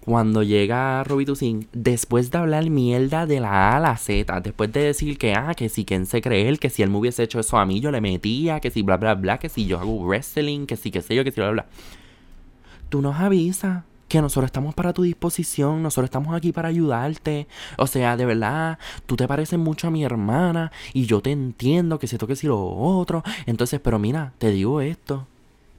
cuando llega Robitussin, después de hablar mierda de la A a la Z, después de decir que, ah, que si quien se cree él, que si él me hubiese hecho eso a mí, yo le metía, que si bla, bla, bla, que si yo hago wrestling, que si qué sé yo, que si bla, bla tú nos avisas que nosotros estamos para tu disposición, nosotros estamos aquí para ayudarte. O sea, de verdad, tú te pareces mucho a mi hermana y yo te entiendo que si esto que si lo otro. Entonces, pero mira, te digo esto.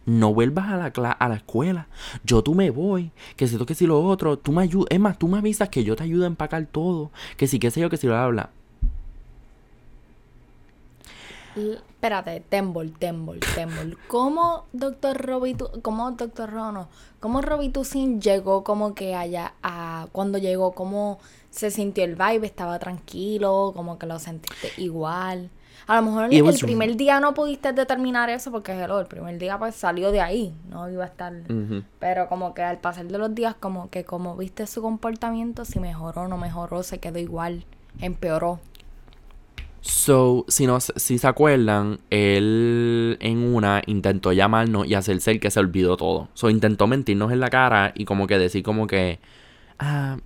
No vuelvas a la, a la escuela. Yo tú me voy. Que si esto que si lo otro. Tú me ayudas. Es más, tú me avisas que yo te ayudo a empacar todo. Que si qué sé yo, que si lo habla. Espérate, Tembol, Tembol, Tembol. ¿Cómo Doctor Robitu, cómo Doctor Rono, cómo Robitusin llegó como que allá a cuando llegó, cómo se sintió el vibe, estaba tranquilo, como que lo sentiste igual? A lo mejor el, primer día no pudiste determinar eso porque el primer día pues salió de ahí, no iba a estar. Pero como que al pasar de los días, como que como viste su comportamiento, si mejoró o no mejoró, se quedó igual, empeoró. So, si, no, si se acuerdan, él en una intentó llamarnos y hacerse el que se olvidó todo. So, intentó mentirnos en la cara y como que decir como que... Ah,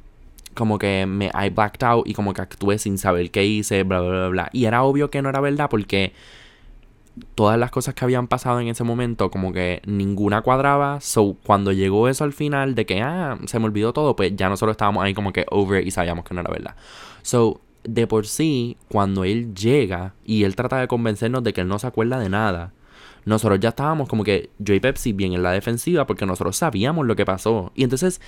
como que me I blacked out y como que actué sin saber qué hice, bla, bla, bla, bla. Y era obvio que no era verdad porque todas las cosas que habían pasado en ese momento como que ninguna cuadraba. So, cuando llegó eso al final de que, ah, se me olvidó todo, pues ya nosotros estábamos ahí como que over y sabíamos que no era verdad. So, de por sí, cuando él llega y él trata de convencernos de que él no se acuerda de nada, nosotros ya estábamos como que yo y Pepsi bien en la defensiva porque nosotros sabíamos lo que pasó. Y entonces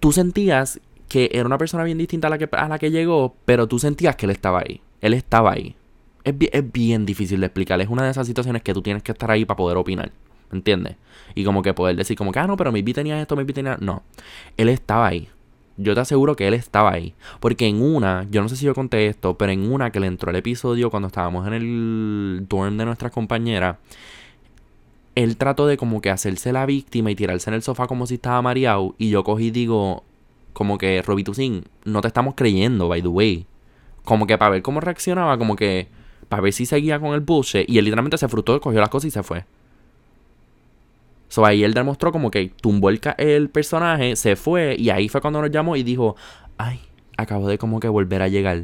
tú sentías que era una persona bien distinta a la que, a la que llegó, pero tú sentías que él estaba ahí. Él estaba ahí. Es, es bien difícil de explicar. Es una de esas situaciones que tú tienes que estar ahí para poder opinar. ¿Me entiendes? Y como que poder decir como que, ah, no, pero mi tenía esto, mi tenía... No. Él estaba ahí yo te aseguro que él estaba ahí. Porque en una, yo no sé si yo conté esto, pero en una que le entró el episodio cuando estábamos en el dorm de nuestra compañera, él trató de como que hacerse la víctima y tirarse en el sofá como si estaba mareado. Y yo cogí y digo, como que, Robitussin, no te estamos creyendo, by the way. Como que para ver cómo reaccionaba, como que para ver si seguía con el bullshit. Y él literalmente se frustró, cogió las cosas y se fue. So ahí él demostró como que tumbó el, el personaje, se fue y ahí fue cuando nos llamó y dijo, ay, acabo de como que volver a llegar.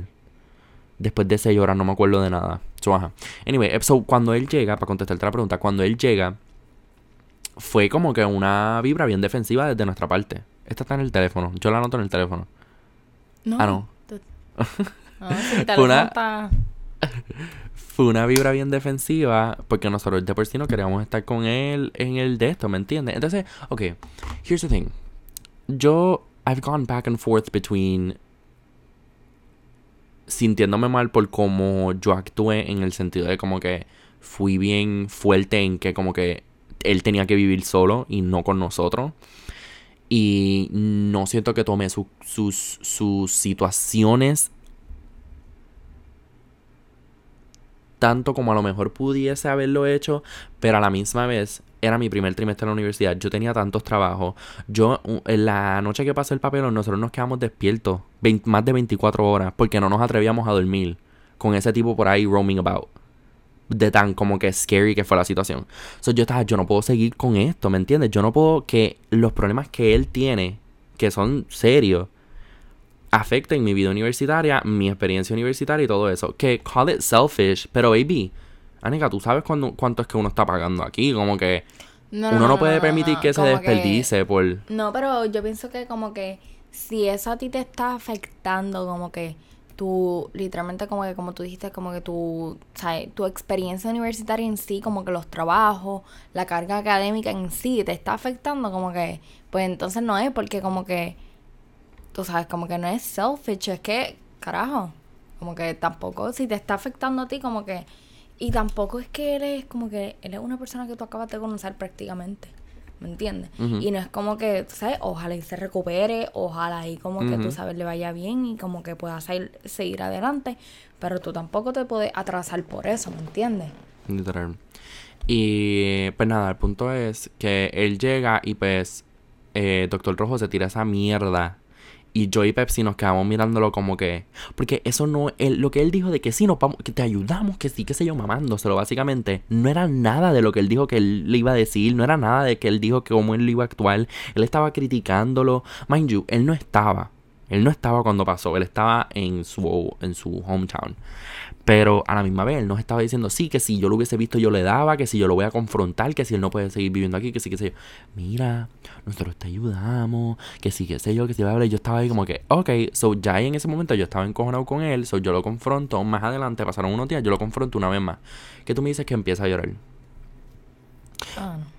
Después de seis horas no me acuerdo de nada. So, ajá. Anyway, so cuando él llega, para contestarte la pregunta, cuando él llega, fue como que una vibra bien defensiva desde nuestra parte. Esta está en el teléfono. Yo la anoto en el teléfono. No. Ah, no. no una fue una vibra bien defensiva porque nosotros de por sí no queríamos estar con él en el de esto, ¿me entiendes? Entonces, ok, here's the thing. Yo, I've gone back and forth between sintiéndome mal por cómo yo actué en el sentido de como que fui bien fuerte en que como que él tenía que vivir solo y no con nosotros. Y no siento que tome sus, sus situaciones tanto como a lo mejor pudiese haberlo hecho, pero a la misma vez era mi primer trimestre en la universidad, yo tenía tantos trabajos, yo en la noche que pasó el papel nosotros nos quedamos despiertos más de 24 horas porque no nos atrevíamos a dormir con ese tipo por ahí roaming about. De tan como que scary que fue la situación. So, yo estaba, yo no puedo seguir con esto, ¿me entiendes? Yo no puedo que los problemas que él tiene, que son serios, afecten mi vida universitaria, mi experiencia universitaria y todo eso. Que call it selfish, pero baby, Anika, tú sabes cuánto es que uno está pagando aquí, como que... No, Uno no, puede permitir que se que- desperdice por... No, pero yo pienso que como que si eso a ti te está afectando, como que tu, literalmente como que como tú dijiste, como que tu, ¿sabes? tu experiencia universitaria en sí, como que los trabajos, la carga académica en sí te está afectando, como que, pues entonces no es porque como que, tú sabes, como que no es selfish, es que, carajo, como que tampoco, si te está afectando a ti, como que, y tampoco es que eres como que, él es una persona que tú acabas de conocer prácticamente. ¿Me entiendes? Y no es como que, tú ¿sabes? Ojalá y se recupere, ojalá y como que tú sabes le vaya bien y como que pueda seguir, seguir adelante, pero tú tampoco te puedes atrasar por eso, ¿me entiendes? Literal. Y pues nada, el punto es que él llega y pues eh, Doctor Rojo se tira esa mierda. Y yo Pepsi nos quedamos mirándolo como que... Porque eso no... Él, lo que él dijo de que sí, nos vamos, que te ayudamos, que sí, qué sé yo, mamándoselo básicamente. No era nada de lo que él dijo que él le iba a decir. No era nada de que él dijo que cómo él iba a actuar. Él estaba criticándolo. Mind you, él no estaba. Él no estaba cuando pasó. Él estaba en su, en su hometown. Pero a la misma vez él nos estaba diciendo, sí, que si yo lo hubiese visto yo le daba, que si yo lo voy a confrontar, que si él no puede seguir viviendo aquí, que sí, que sé yo. Mira, nosotros te ayudamos, que sí, que sé yo, que si va a hablar. Yo estaba ahí como que, ok, so ya en ese momento yo estaba encojonado con él, so yo lo confronto. Más adelante, pasaron unos días, yo lo confronto una vez más. Que tú me dices que empieza a llorar. Ah, no.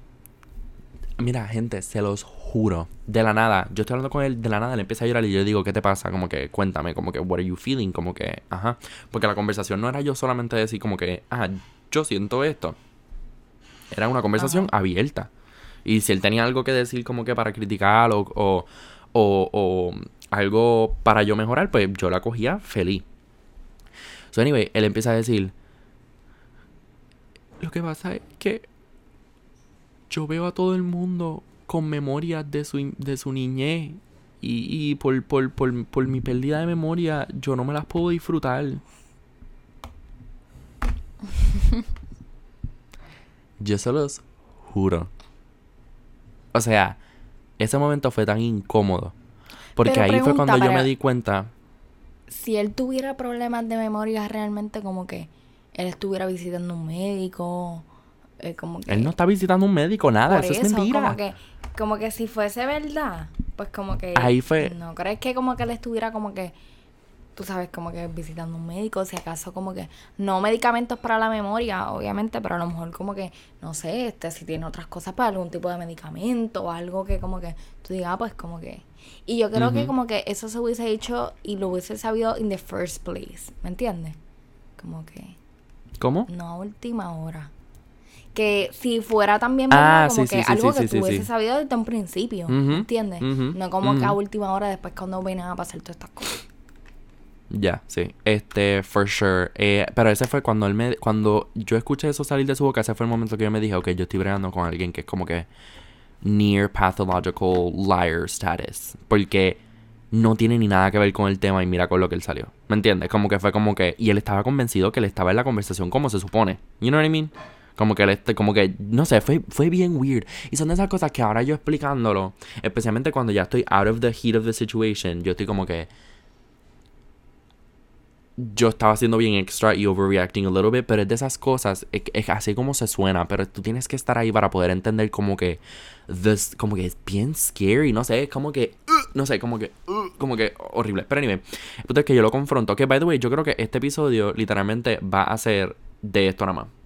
Mira, gente, se los juro. De la nada, yo estoy hablando con él, de la nada le empieza a llorar y yo digo, ¿qué te pasa? Como que, cuéntame, como que, what are you feeling? Como que, ajá. Porque la conversación no era yo solamente decir como que, ah, yo siento esto. Era una conversación abierta. Y si él tenía algo que decir como que para criticar o, o, o, o algo para yo mejorar, pues yo la cogía feliz. So anyway, él empieza a decir, lo que pasa es que yo veo a todo el mundo con memorias de su, de su niñez. Y, y por, por, por, por mi pérdida de memoria, yo no me las puedo disfrutar. yo se los juro. O sea, ese momento fue tan incómodo. Porque Pero ahí fue cuando yo me di cuenta. Si él tuviera problemas de memoria realmente como que él estuviera visitando un médico, eh, como que... Él no está visitando un médico, nada, eso, es mentira. Como que, como que si fuese verdad, pues como que... Ahí fue- ¿No crees que como que él estuviera como que, tú sabes, como que visitando un médico, si acaso como que, no medicamentos para la memoria, obviamente, pero a lo mejor como que, no sé, este, si tiene otras cosas para algún tipo de medicamento o algo que como que tú digas, ah, pues como que... Y yo creo que como que eso se hubiese hecho y lo hubiese sabido in the first place, ¿me entiendes? Como que... ¿Cómo? No a última hora. Que si fuera también Ah, como sí, que sí, algo sí, que sí. sabido desde un principio, Ujú, ¿entiendes? no como que a última hora después cuando vienen a pasar todas estas cosas. Ya, sí. Este, for sure. Eh, pero ese fue cuando él me... Cuando yo escuché eso salir de su boca, ese fue el momento que yo me dije, ok, yo estoy bregando con alguien que es como que near pathological liar status. Porque no tiene ni nada que ver con el tema y mira con lo que él salió. ¿Me entiendes? Como que fue como que... Y él estaba convencido que él estaba en la conversación como se supone. You know what I mean? Como que él, este, como que, no sé, fue, fue bien weird. Y son de esas cosas que ahora yo explicándolo, especialmente cuando ya estoy out of the heat of the situation, yo estoy como que yo estaba siendo bien extra y overreacting a little bit, pero es de esas cosas, es, así como se suena, pero tú tienes que estar ahí para poder entender como que, this, como que es bien scary, no sé, es como que, uh, no sé, como que, uh, como que horrible. Pero anyway, el punto es que yo lo confronto, que by the way, yo creo que este episodio literalmente va a ser de esto nada más.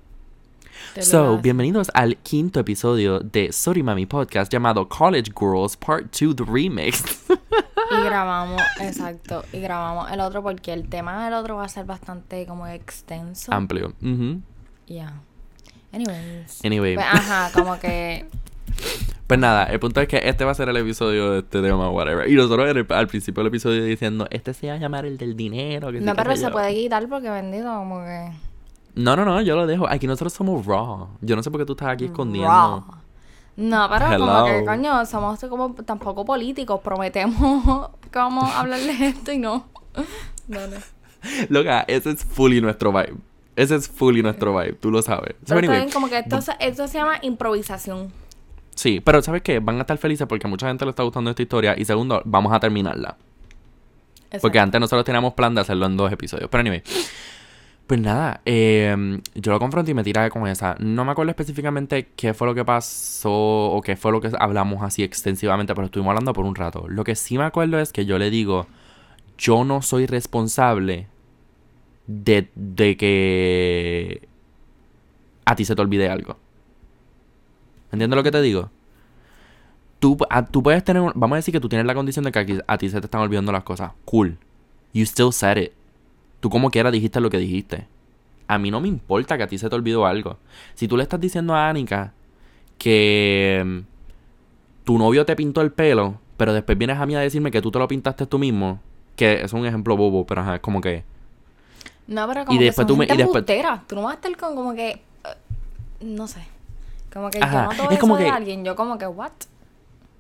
So, bienvenidos al quinto episodio de Sorry Mami Podcast llamado College Girls Part 2 The Remix. Y grabamos, exacto, y grabamos el otro porque el tema del otro va a ser bastante como extenso. Amplio. Ujú. Ya. Anyways. Anyway. Pues, ajá, como que Pues nada, el punto es que este va a ser el episodio de este tema, whatever. Y nosotros el- al principio del episodio diciendo, este se va a llamar el del dinero. Que no, pero se yo". puede quitar porque bendito como que No, no, no, yo lo dejo. Aquí nosotros somos raw. Yo no sé por qué tú estás aquí escondiendo. raw. No, pero como que coño, somos como tampoco políticos, prometemos que vamos a hablar de esto y no. Dale. Loca, ese es fully nuestro vibe. Ese es fully nuestro vibe, tú lo sabes. Pero anyway, como que esto, se- esto se llama improvisación. sí, pero ¿sabes qué? Van a estar felices porque a mucha gente le está gustando esta historia. Y segundo, vamos a terminarla. Porque Exacto. antes nosotros teníamos plan de hacerlo en dos episodios. Pero anyway. Pues nada, eh, yo lo confronté y me tiré con esa. No me acuerdo específicamente qué fue lo que pasó o qué fue lo que hablamos así extensivamente, pero estuvimos hablando por un rato. Lo que sí me acuerdo es que yo le digo, yo no soy responsable de, de que a ti se te olvide algo. ¿Entiendes lo que te digo? Tú, a- tú puedes tener, vamos a decir que tú tienes la condición de que a ti se te están olvidando las cosas. Cool. You still said it. Tú como quiera dijiste lo que dijiste. A mí no me importa que a ti se te olvidó algo. Si tú le estás diciendo a Anika que mm, tu novio te pintó el pelo, pero después vienes a mí a decirme que tú te lo pintaste tú mismo, que es un ejemplo bobo, pero ajá, es como que... No, pero como Y después que tú son me- y gente después- embustera. Tú no vas a estar con como que... eh, no sé. Como que Ajá, yo no todo es eso como de que- alguien. Yo como que, what?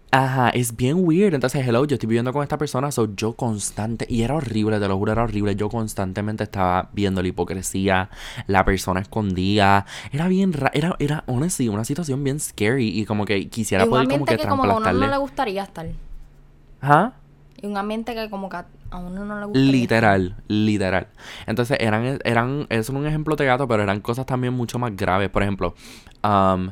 Ajá, es bien weird. Entonces, hello, yo estoy viviendo con esta persona, so yo constante, y era horrible, te lo juro, era horrible. Yo constantemente estaba viendo la hipocresía, la persona escondida. Era bien era, era, honestly, una situación bien scary. Y como que quisiera Y poder como que que, como a uno no le gustaría estar. Ajá. Y un ambiente que como que a uno no le gustaría Literal, literal. Entonces eran, eran, es un ejemplo de gato, pero eran cosas también mucho más graves. Por ejemplo, um,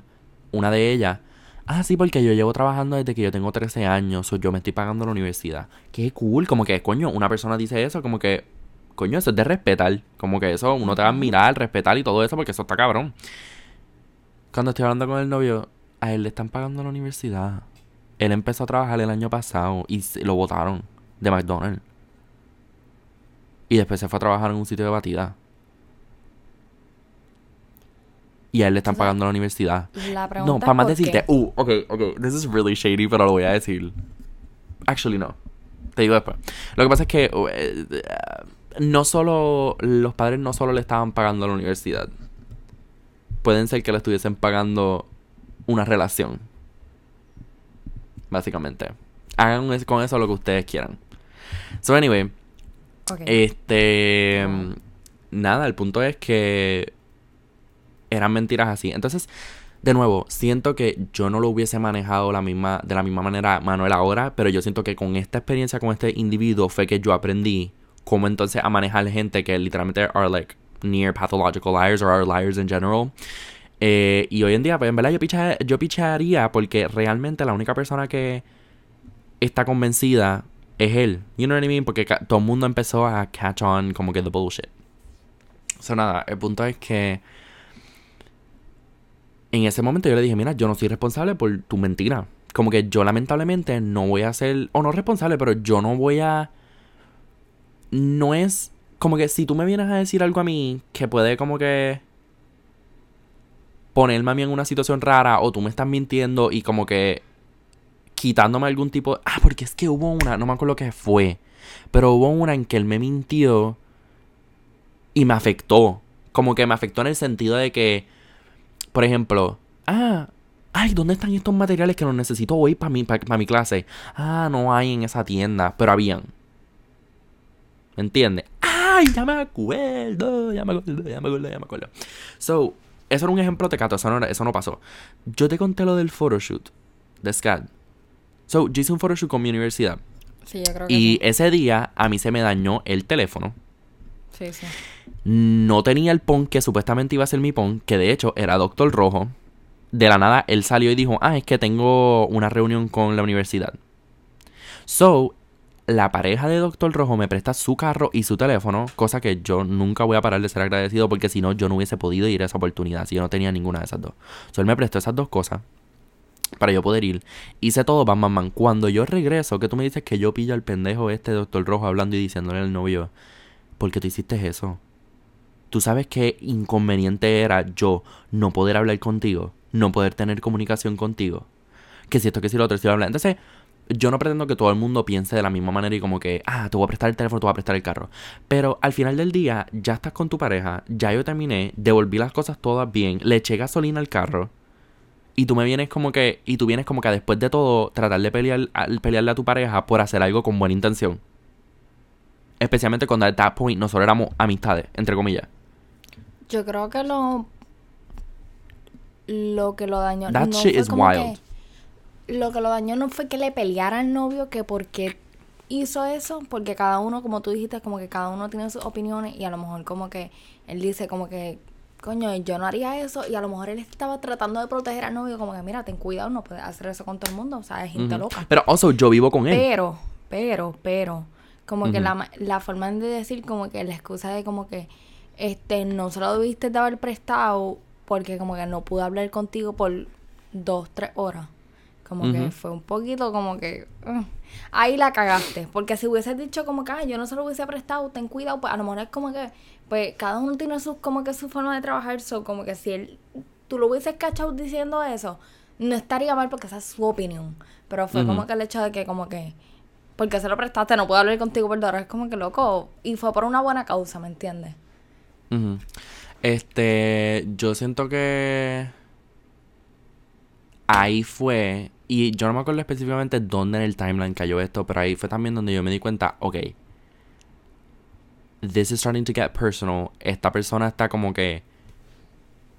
una de ellas, ah, sí, porque yo llevo trabajando desde que yo tengo 13 años, o yo me estoy pagando la universidad. Qué cool, como que, coño, una persona dice eso, como que, coño, eso es de respetar. Como que eso, uno te va a admirar, respetar y todo eso, porque eso está cabrón. Cuando estoy hablando con el novio, a él le están pagando la universidad. Él empezó a trabajar el año pasado y lo votaron de McDonald's. Y después se fue a trabajar en un sitio de batida. Y a él le están O sea, pagando la universidad. La pregunta No, para más decirte, qué. uh, ok, ok, this is really shady, pero lo voy a decir. Actually, no. Te digo después. Lo que pasa es que uh, eh, no solo, los padres no solo le estaban pagando la universidad. Pueden ser que le estuviesen pagando una relación. Básicamente. Hagan con eso lo que ustedes quieran. So, anyway, Ok. este. Nada, el punto es que. Eran mentiras así. Entonces, de nuevo, siento que yo no lo hubiese manejado la misma, de la misma manera Manuel ahora, pero yo siento que con esta experiencia con este individuo fue que yo aprendí cómo entonces a manejar gente que literalmente are like near pathological liars or are liars in general. Eh, y hoy en día, pues en verdad yo, picha, yo picharía porque realmente la única persona que está convencida es él. You know what I mean? Porque todo el mundo empezó a catch on como que the bullshit. So nada, el punto es que en ese momento yo le dije, mira, yo no soy responsable por tu mentira. Como que yo lamentablemente no voy a ser, o no responsable, pero yo no voy a... No es como que si tú me vienes a decir algo a mí que puede como que ponerme a mí en una situación rara o tú me estás mintiendo y como que quitándome algún tipo... Ah, porque es que hubo una, no me acuerdo qué fue, pero hubo una en que él me mintió y me afectó. Como que me afectó en el sentido de que, por ejemplo, ah, ay, ¿dónde están estos materiales que los necesito hoy para mi, para mi clase? Ah, no hay en esa tienda, pero habían. ¿Me entiendes? ¡Ay, ya me acuerdo! Ya me acuerdo, ya me acuerdo, ya me acuerdo. So, eso era un ejemplo tecato, eso no, eso no pasó. Yo te conté lo del photoshoot de SCAD. So, yo hice un photoshoot con mi universidad. Sí, yo creo que Y sí. ese día a mí se me dañó el teléfono. No tenía el pon que supuestamente iba a ser mi pon, que de hecho era Doctor Rojo. De la nada él salió y dijo, ah, es que tengo una reunión con la universidad. So, la pareja de Doctor Rojo me presta su carro y su teléfono, cosa que yo nunca voy a parar de ser agradecido porque si no yo no hubiese podido ir a esa oportunidad, si yo no tenía ninguna de esas dos. So, él me prestó esas dos cosas para yo poder ir. Hice todo, bam, bam, bam. Cuando yo regreso, que tú me dices que yo pillo al pendejo este Doctor Rojo hablando y diciéndole al novio, ¿por qué tú hiciste eso? ¿Tú sabes qué inconveniente era yo no poder hablar contigo? No poder tener comunicación contigo. Que si esto, que si lo otro, si lo. Entonces, yo no pretendo que todo el mundo piense de la misma manera y como que, ah, te voy a prestar el teléfono, te voy a prestar el carro. Pero al final del día, ya estás con tu pareja, ya yo terminé, devolví las cosas todas bien, le eché gasolina al carro. Y tú me vienes como que, y tú vienes como que después de todo, tratar de pelear, pelearle a tu pareja por hacer algo con buena intención. Especialmente cuando at that point nosotros éramos amistades, entre comillas. Yo creo que lo. Lo que lo dañó. That no shit fue is como wild. que- lo que lo dañó no fue que le peleara al novio, que porque hizo eso porque cada uno, como tú dijiste, como que cada uno tiene sus opiniones y a lo mejor como que él dice como que, coño, yo no haría eso y a lo mejor él estaba tratando de proteger al novio como que, mira, ten cuidado, no puedes hacer eso con todo el mundo, o sea, es gente loca. Pero, also, yo vivo con él. Pero, pero, pero, como que la, la forma de decir como que la excusa de como que, este, no se lo debiste de haber prestado porque como que no pude hablar contigo por dos, tres horas. Como que fue un poquito como que... uh, ahí la cagaste. Porque si hubieses dicho como que, "Ay, yo no se lo hubiese prestado, ten cuidado, pues a lo mejor es como que... Pues cada uno tiene su, como que su forma de trabajar. So, como que si él... Tú lo hubieses cachado diciendo eso, no estaría mal porque esa es su opinión. Pero fue como que el hecho de que como que... Porque se lo prestaste, no puedo hablar contigo horas. Es como que loco. Y fue por una buena causa, ¿me entiendes? Este, yo siento que ahí fue, y yo no me acuerdo específicamente dónde en el timeline cayó esto, pero ahí fue también donde yo me di cuenta, ok, this is starting to get personal. Esta persona está como que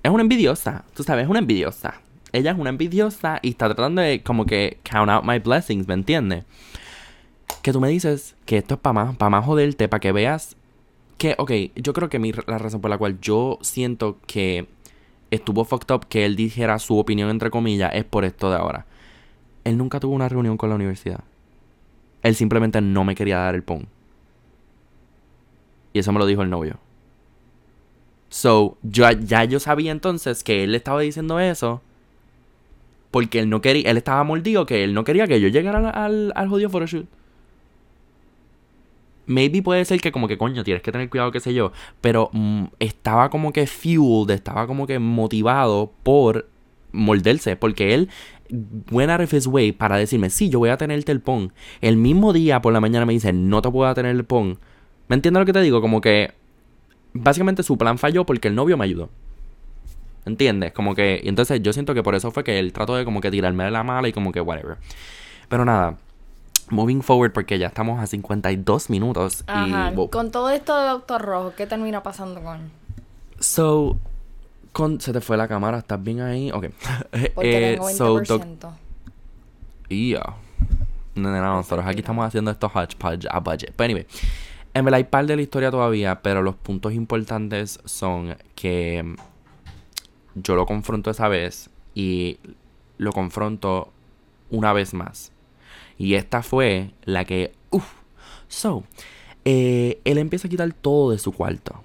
es una envidiosa, tú sabes, es una envidiosa. Ella es una envidiosa y está tratando de como que count out my blessings, ¿me entiendes? Que tú me dices que esto es para más, para más joderte, para que veas que, ok, yo creo que mi, la razón por la cual yo siento que estuvo fucked up que él dijera su opinión entre comillas es por esto de ahora. Él nunca tuvo una reunión con la universidad. Él simplemente no me quería dar el pon. Y eso me lo dijo el novio. So, yo, ya yo sabía entonces que él le estaba diciendo eso. Porque él no quería, él estaba mordido que él no quería que yo llegara al, al, al jodido photoshoot. Maybe puede ser que como que coño, tienes que tener cuidado, qué sé yo. Pero mm, estaba como que fueled, estaba como que motivado por morderse. Porque él went out of his way para decirme, sí, yo voy a tenerte el pon. El mismo día por la mañana me dice, no te puedo tener el pon. ¿Me entiendes lo que te digo? Como que básicamente su plan falló porque el novio me ayudó. ¿Entiendes? Como que. Y entonces yo siento que por eso fue que él trató de como que tirarme de la mala y como que whatever. Pero nada. Moving forward, porque ya estamos a 52 minutos. Ajá. Y. wow. Con todo esto de Doctor Rojo, ¿qué termina pasando con? So. Con, se te fue la cámara, ¿estás bien ahí? Ok. Porque Eh, tengo so, 20%. doc- Yeah. No, no, no, nosotros aquí estamos haciendo estos hodgepodge a budget. Pero anyway, en verdad hay par de la historia todavía, pero los puntos importantes son que mm, yo lo confronto esa vez y lo confronto una vez más. Y esta fue la que, uff, so, eh, él empieza a quitar todo de su cuarto.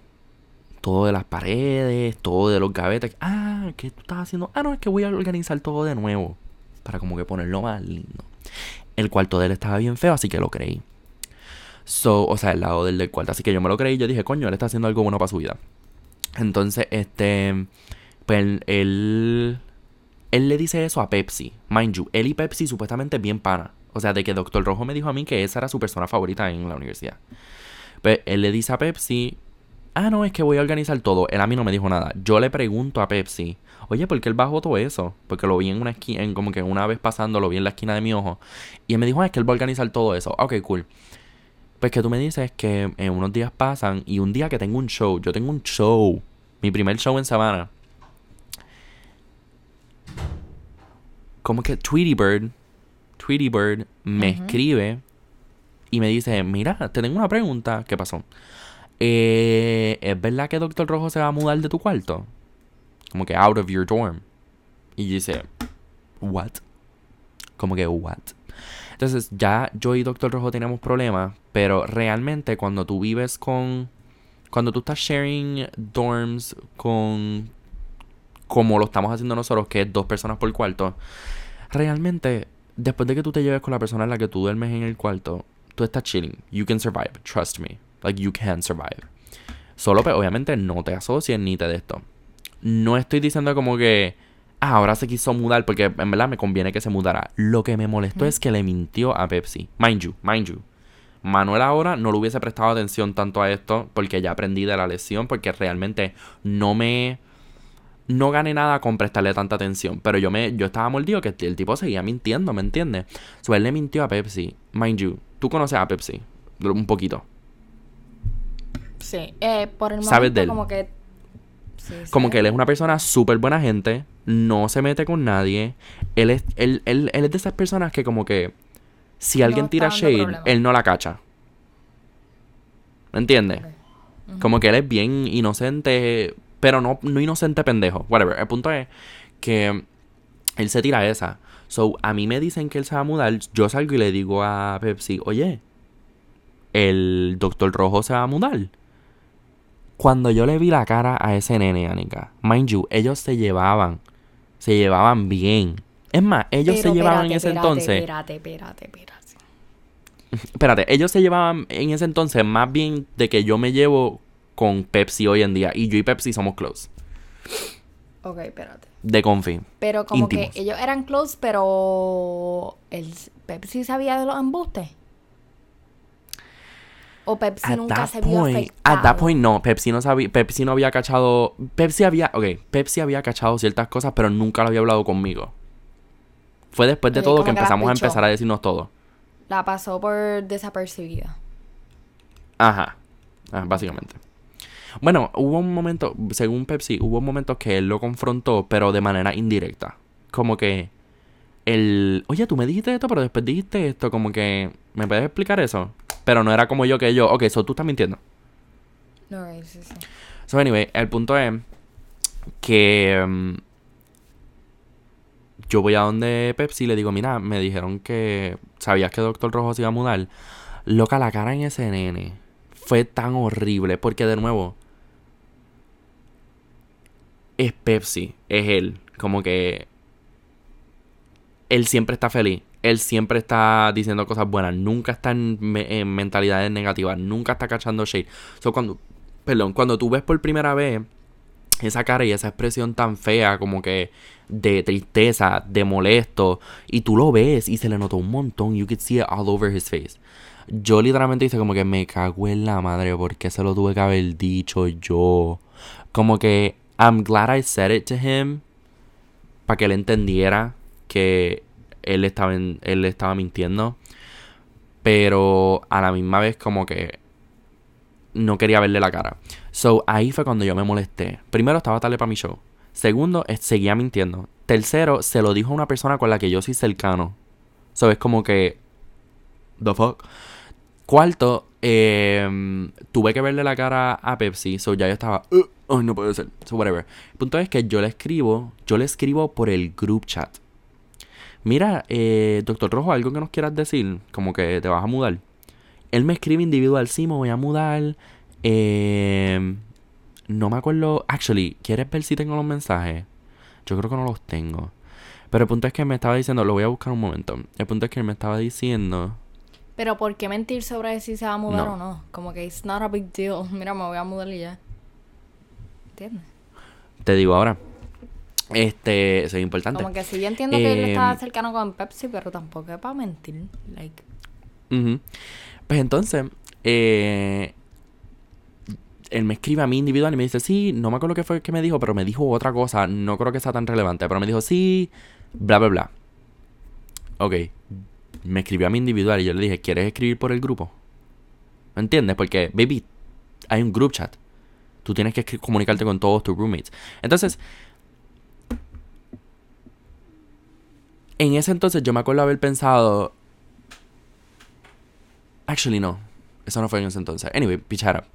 Todo de las paredes, todo de los gavetes. Ah, ¿qué tú estás haciendo? Ah, no, es que voy a organizar todo de nuevo. Para como que ponerlo más lindo. El cuarto de él estaba bien feo, así que lo creí. So, o sea, el lado del, del cuarto. Así que yo me lo creí. Yo dije, coño, él está haciendo algo bueno para su vida. Entonces, este. Pues él. Él, él le dice eso a Pepsi. Mind you, él y Pepsi supuestamente bien pana. O sea, de que Doctor Rojo me dijo a mí que esa era su persona favorita en la universidad. Pues él le dice a Pepsi. Ah, no, es que voy a organizar todo. Él a mí no me dijo nada. Yo le pregunto a Pepsi. Oye, ¿por qué él bajó todo eso? Porque lo vi en una esquina, como que una vez pasando, lo vi en la esquina de mi ojo. Y él me dijo, ah, es que él va a organizar todo eso. Ok, cool. Pues que tú me dices que unos días pasan y un día que tengo un show, yo tengo un show, mi primer show en Savannah. Como que Tweety Bird, Tweety Bird me escribe y me dice, mira, te tengo una pregunta. ¿Qué pasó? Eh, ¿Es verdad que Doctor Rojo se va a mudar de tu cuarto? Como que out of your dorm. Y dice, what? Como que, what? Entonces ya yo y Doctor Rojo tenemos problemas, pero realmente cuando tú vives con... Cuando tú estás sharing dorms con... Como lo estamos haciendo nosotros, que es dos personas por cuarto, realmente, después de que tú te lleves con la persona en la que tú duermes en el cuarto, tú estás chilling. You can survive, trust me. Like, you can survive. Solo, pues, obviamente, no te asocies ni te de esto. No estoy diciendo como que... Ah, ahora se quiso mudar porque en verdad me conviene que se mudara. Lo que me molestó es que le mintió a Pepsi. Mind you, mind you. Manuel ahora no le hubiese prestado atención tanto a esto porque ya aprendí de la lección porque realmente no me no gané nada con prestarle tanta atención, pero yo me yo estaba mordido que el tipo seguía mintiendo, ¿me entiendes? So, él le mintió a Pepsi. Mind you, tú conoces a Pepsi un poquito. Sí. Eh, por el momento, ¿Sabes de él? como que... Sí, Como sí. que él es una persona súper buena gente, no se mete con nadie. Él es, él, él, él es de esas personas que como que Si alguien tira shade, problema. él no la cacha. ¿Me entiendes? Como que él es bien inocente, pero no, no inocente pendejo. Whatever. El punto es que él se tira esa. So, a mí me dicen que él se va a mudar. Yo salgo y le digo a Pepsi, oye, el doctor Rojo se va a mudar. Cuando yo le vi la cara a ese nene, Anika, mind you, ellos se llevaban. Se llevaban bien. Es más, ellos Pero se llevaban en ese entonces. Espérate, espérate, espérate. Espérate, ellos se llevaban en ese entonces más bien de que yo me llevo con Pepsi hoy en día. Y yo y Pepsi somos close. Ok, espérate. De confi. Pero como Íntimos. que ellos eran close, pero el Pepsi sabía de los embustes. O Pepsi At nunca se vio afectado. at that point no, Pepsi no sabía, Pepsi no había cachado, Pepsi había, ok, Pepsi había cachado ciertas cosas, pero nunca lo había hablado conmigo. Fue después de todo que empezamos a empezar a decirnos todo. La pasó por desapercibida. Ajá, ah, básicamente. Bueno, hubo un momento, según Pepsi, hubo un momento que él lo confrontó, pero de manera indirecta. Como que el, oye, tú me dijiste esto, pero después dijiste esto, como que, ¿me puedes explicar eso? Pero no era como yo que yo, ok, eso tú estás mintiendo. No, sí, sí. So, anyway, el punto es que mm, yo voy a donde Pepsi y le digo, mira, me dijeron que sabías que Doctor Rojo se iba a mudar. Loca, la cara en ese nene fue tan horrible porque de nuevo es Pepsi, es él, como que él siempre está feliz. Él siempre está diciendo cosas buenas. Nunca está en, me- en mentalidades negativas. Nunca está cachando shade. So, cuando, perdón, cuando tú ves por primera vez esa cara y esa expresión tan fea, como que de tristeza, de molesto, y tú lo ves y se le notó un montón. You could see it all over his face. Yo literalmente hice como que me cago en la madre porque se lo tuve que haber dicho yo. Como que I'm glad I said it to him para que él entendiera que él estaba en- él estaba mintiendo. Pero a la misma vez como que no quería verle la cara. So, ahí fue cuando yo me molesté. Primero, estaba tarde para mi show. Segundo, eh, seguía mintiendo. Tercero, se lo dijo a una persona con la que yo soy cercano. So, es como que... The fuck. Cuarto, eh, tuve que verle la cara a Pepsi. So, ya yo estaba... "Uh, ay, no puede ser. So, whatever. El punto es que yo le escribo... Yo le escribo por el group chat. Mira, eh, Doctor Rojo, algo que nos quieras decir. Como que te vas a mudar. Él me escribe individual, sí, me voy a mudar. Eh, no me acuerdo. Actually, ¿quieres ver si tengo los mensajes? Yo creo que no los tengo. Pero el punto es que me estaba diciendo, lo voy a buscar un momento. El punto es que él me estaba diciendo. Pero ¿por qué mentir sobre si se va a mudar No. o no? Como que it's not a big deal. Mira, me voy a mudar y ya. ¿Entiendes? Te digo ahora. Este, eso es importante. Como que sí, yo entiendo que él Em, estaba cercano con Pepsi, pero tampoco es para mentir. Like, Ujú. Pues entonces, eh, él me escribe a mí individual y me dice, sí, no me acuerdo qué fue que me dijo, pero me dijo otra cosa, no creo que sea tan relevante, pero me dijo, sí, bla, bla, bla. Ok, me escribió a mí individual y yo le dije, ¿quieres escribir por el grupo? ¿Me entiendes? Porque, baby, hay un group chat. Tú tienes que comunicarte con todos tus roommates. Entonces, en ese entonces yo me acuerdo haber pensado, Actually, no. Eso no fue en ese entonces. Anyway, pichara.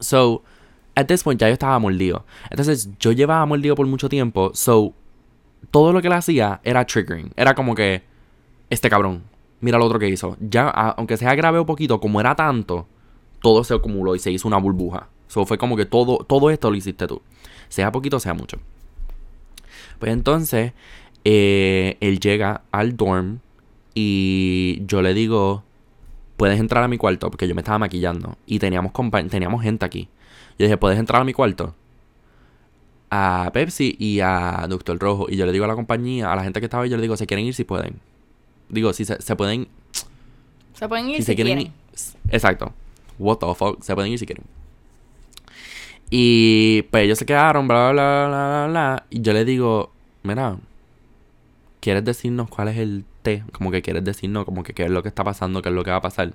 So, at this point ya yo estaba mordido. Entonces, yo llevaba mordido por mucho tiempo. So, todo lo que él hacía era triggering. Era como que, este cabrón, mira lo otro que hizo. Ya, aunque sea grave o poquito, como era tanto, todo se acumuló y se hizo una burbuja. So, fue como que todo, todo esto lo hiciste tú. Sea poquito, sea mucho. Pues entonces, eh, él llega al dorm y yo le digo, puedes entrar a mi cuarto, porque yo me estaba maquillando y teníamos, teníamos gente aquí. Yo dije, ¿puedes entrar a mi cuarto? A Pepsi y a Doctor Rojo. Y yo le digo a la compañía, a la gente que estaba ahí, yo le digo, ¿se quieren ir si pueden? Digo, si se, se pueden, se pueden ir si si, se quieren quieren. Exacto. What the fuck, se pueden ir si quieren. Y pues ellos se quedaron, bla, bla, bla, bla, bla. Y yo le digo, mira, ¿quieres decirnos cuál es el té? Como que quieres decirnos como que qué es lo que está pasando, qué es lo que va a pasar.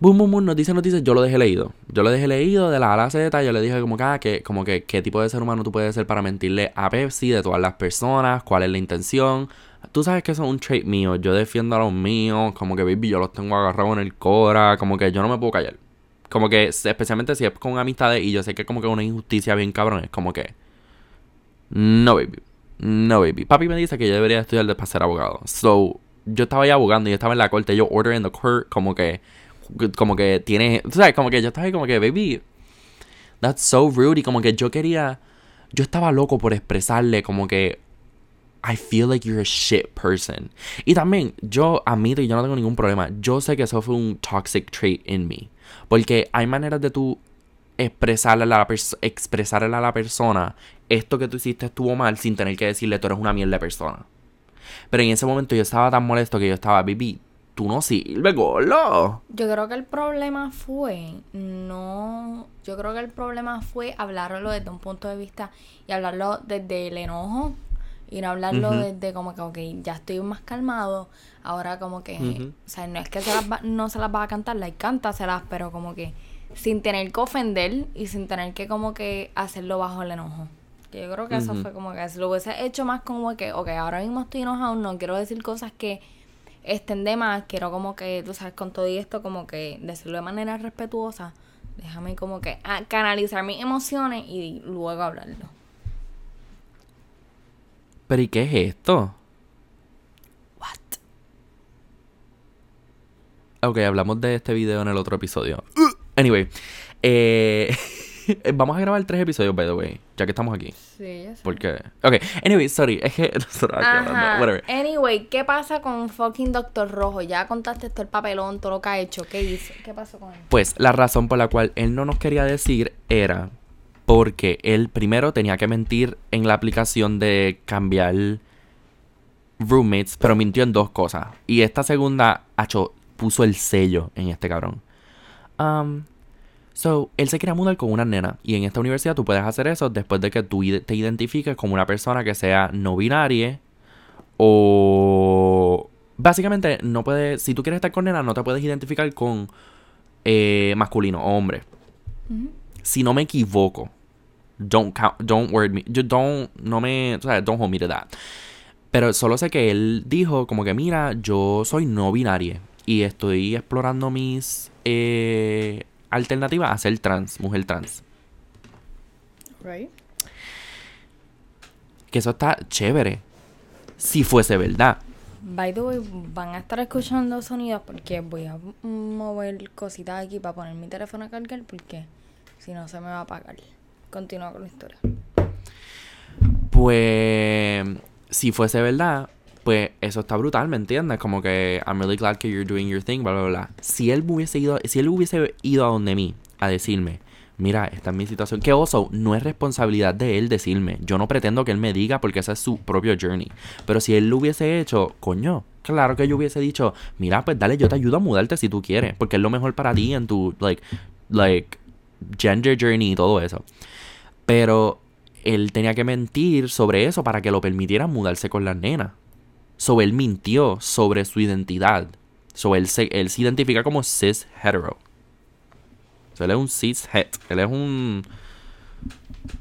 Boom, boom, boom, noticias, noticias, yo lo dejé leído. Yo lo dejé leído de la A a la Z, yo le dije como que, ah, que, como que qué tipo de ser humano tú puedes ser para mentirle a Pepsi, de todas las personas, cuál es la intención. Tú sabes que eso es un trait mío. Yo defiendo a los míos. Como que, baby, yo los tengo agarrados en el cora. Como que yo no me puedo callar. Como que, especialmente si es con amistades y yo sé que es como que una injusticia bien cabrón. Es como que. No, baby. No, baby. Papi me dice que yo debería estudiar para ser abogado. So, yo estaba ahí abogando y yo estaba en la corte. Yo order in the court. Como que. Como que tiene. Tú sabes, como que yo estaba ahí como que, baby. That's so rude. Y como que yo quería. Yo estaba loco por expresarle como que. I feel like you're a shit person. Y también, yo admito y yo no tengo ningún problema. Yo sé que eso fue un toxic trait in me. Porque hay maneras de tú expresarle a la, expresarle a la persona esto que tú hiciste estuvo mal sin tener que decirle tú eres una mierda de persona. Pero en ese momento yo estaba tan molesto que yo estaba, baby, tú no sirves, golo. Yo creo que el problema fue, no, yo creo que el problema fue hablarlo desde un punto de vista y hablarlo desde el enojo y no hablarlo desde como que, ok, ya estoy más calmado, ahora como que, o sea, no es que se las no se las va a cantar, like, cántaselas, pero como que sin tener que ofender y sin tener que como que hacerlo bajo el enojo. Yo creo que eso fue como que si lo hubiese hecho más como que, ok, ahora mismo estoy enojado, no quiero decir cosas que estén de más, quiero como que, tú sabes, con todo esto, como que decirlo de manera respetuosa, déjame como que canalizar mis emociones y luego hablarlo. ¿Pero y qué es esto? Ok, hablamos de este video en el otro episodio. Anyway, eh... Vamos a grabar tres episodios, by the way, ya que estamos aquí. Sí, ya sé. Porque. Ok, anyway, sorry, es que. Ajá. Whatever. Anyway, ¿qué pasa con fucking Doctor Rojo? Ya contaste todo el papelón, todo lo que ha hecho. ¿Qué hizo? ¿Qué pasó con él? Pues la razón por la cual él no nos quería decir era porque él primero tenía que mentir en la aplicación de cambiar roommates, pero mintió en dos cosas. Y esta segunda, hecho, puso el sello en este cabrón. Um, So, él se quería mudar con una nena. Y en esta universidad tú puedes hacer eso después de que tú te identifiques como una persona que sea no binaria. O. Básicamente, no puedes. Si tú quieres estar con nena, no te puedes identificar con eh, masculino o hombre. Si no me equivoco. Don't count, don't word me. Yo don't. No me. O sea, don't hold me to that. Pero solo sé que él dijo como que, mira, yo soy no binaria. Y estoy explorando mis. Eh, alternativa a ser trans, mujer trans. Right. Que eso está chévere. Si fuese verdad. By the way, van a estar escuchando sonidos porque voy a mover cositas aquí para poner mi teléfono a cargar porque si no se me va a apagar. Continúa con la historia. Pues si fuese verdad, pues eso está brutal, ¿me entiendes? Como que I'm really glad que you're doing your thing, bla, bla, bla. Si él hubiese ido, si él hubiese ido a donde mí a decirme, mira, esta es mi situación, que oso, no es responsabilidad de él decirme. Yo no pretendo que él me diga porque ese es su propio journey. Pero si él lo hubiese hecho, coño, claro que yo hubiese dicho, mira, pues dale, yo te ayudo a mudarte si tú quieres, porque es lo mejor para ti en tu, like, like, gender journey y todo eso. Pero él tenía que mentir sobre eso para que lo permitiera mudarse con las nenas. So él mintió sobre su identidad. So él se, él se identifica como cis hetero. So él es un cis het. Él es un.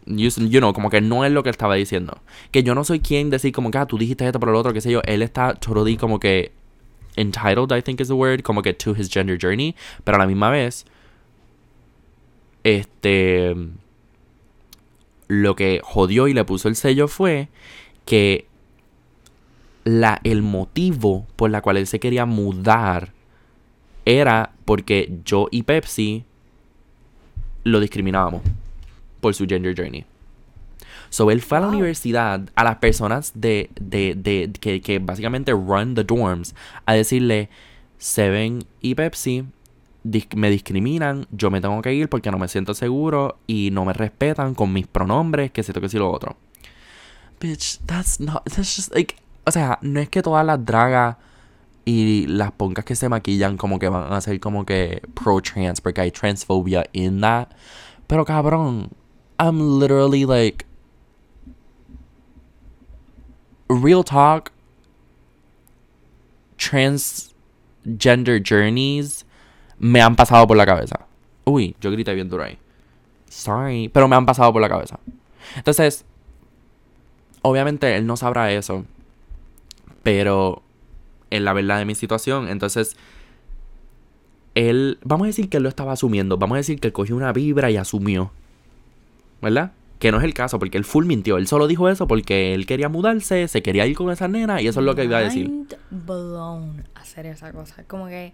You, know, como que no es lo que estaba diciendo. Que yo no soy quien decir como que ah, tú dijiste esto por el otro, qué sé yo. Él está totally como que entitled, I think is the word, como que to his gender journey. Pero a la misma vez, este. Lo que jodió y le puso el sello fue que la, el motivo por la cual él se quería mudar era porque yo y Pepsi lo discriminábamos por su gender journey. So él fue a la universidad a las personas de, de, de que, que, básicamente run the dorms a decirle Seven y Pepsi me discriminan, yo me tengo que ir porque no me siento seguro y no me respetan con mis pronombres, que sé que sí lo otro. Bitch, that's not that's just like o sea, no es que todas las dragas y las pongas que se maquillan como que van a ser como que pro-trans porque hay transphobia in that. Pero cabrón, I'm literally like real talk transgender journeys me han pasado por la cabeza. Uy, yo grité bien duro ahí. Sorry, pero me han pasado por la cabeza. Entonces, obviamente él no sabrá eso. Pero es la verdad de mi situación. Entonces, él, vamos a decir que él lo estaba asumiendo. Vamos a decir que él cogió una vibra y asumió. ¿Verdad? Que no es el caso, porque él full mintió. Él solo dijo eso porque él quería mudarse, se quería ir con esa nena y eso es lo que iba a decir. Mind blown hacer esa cosa. Como que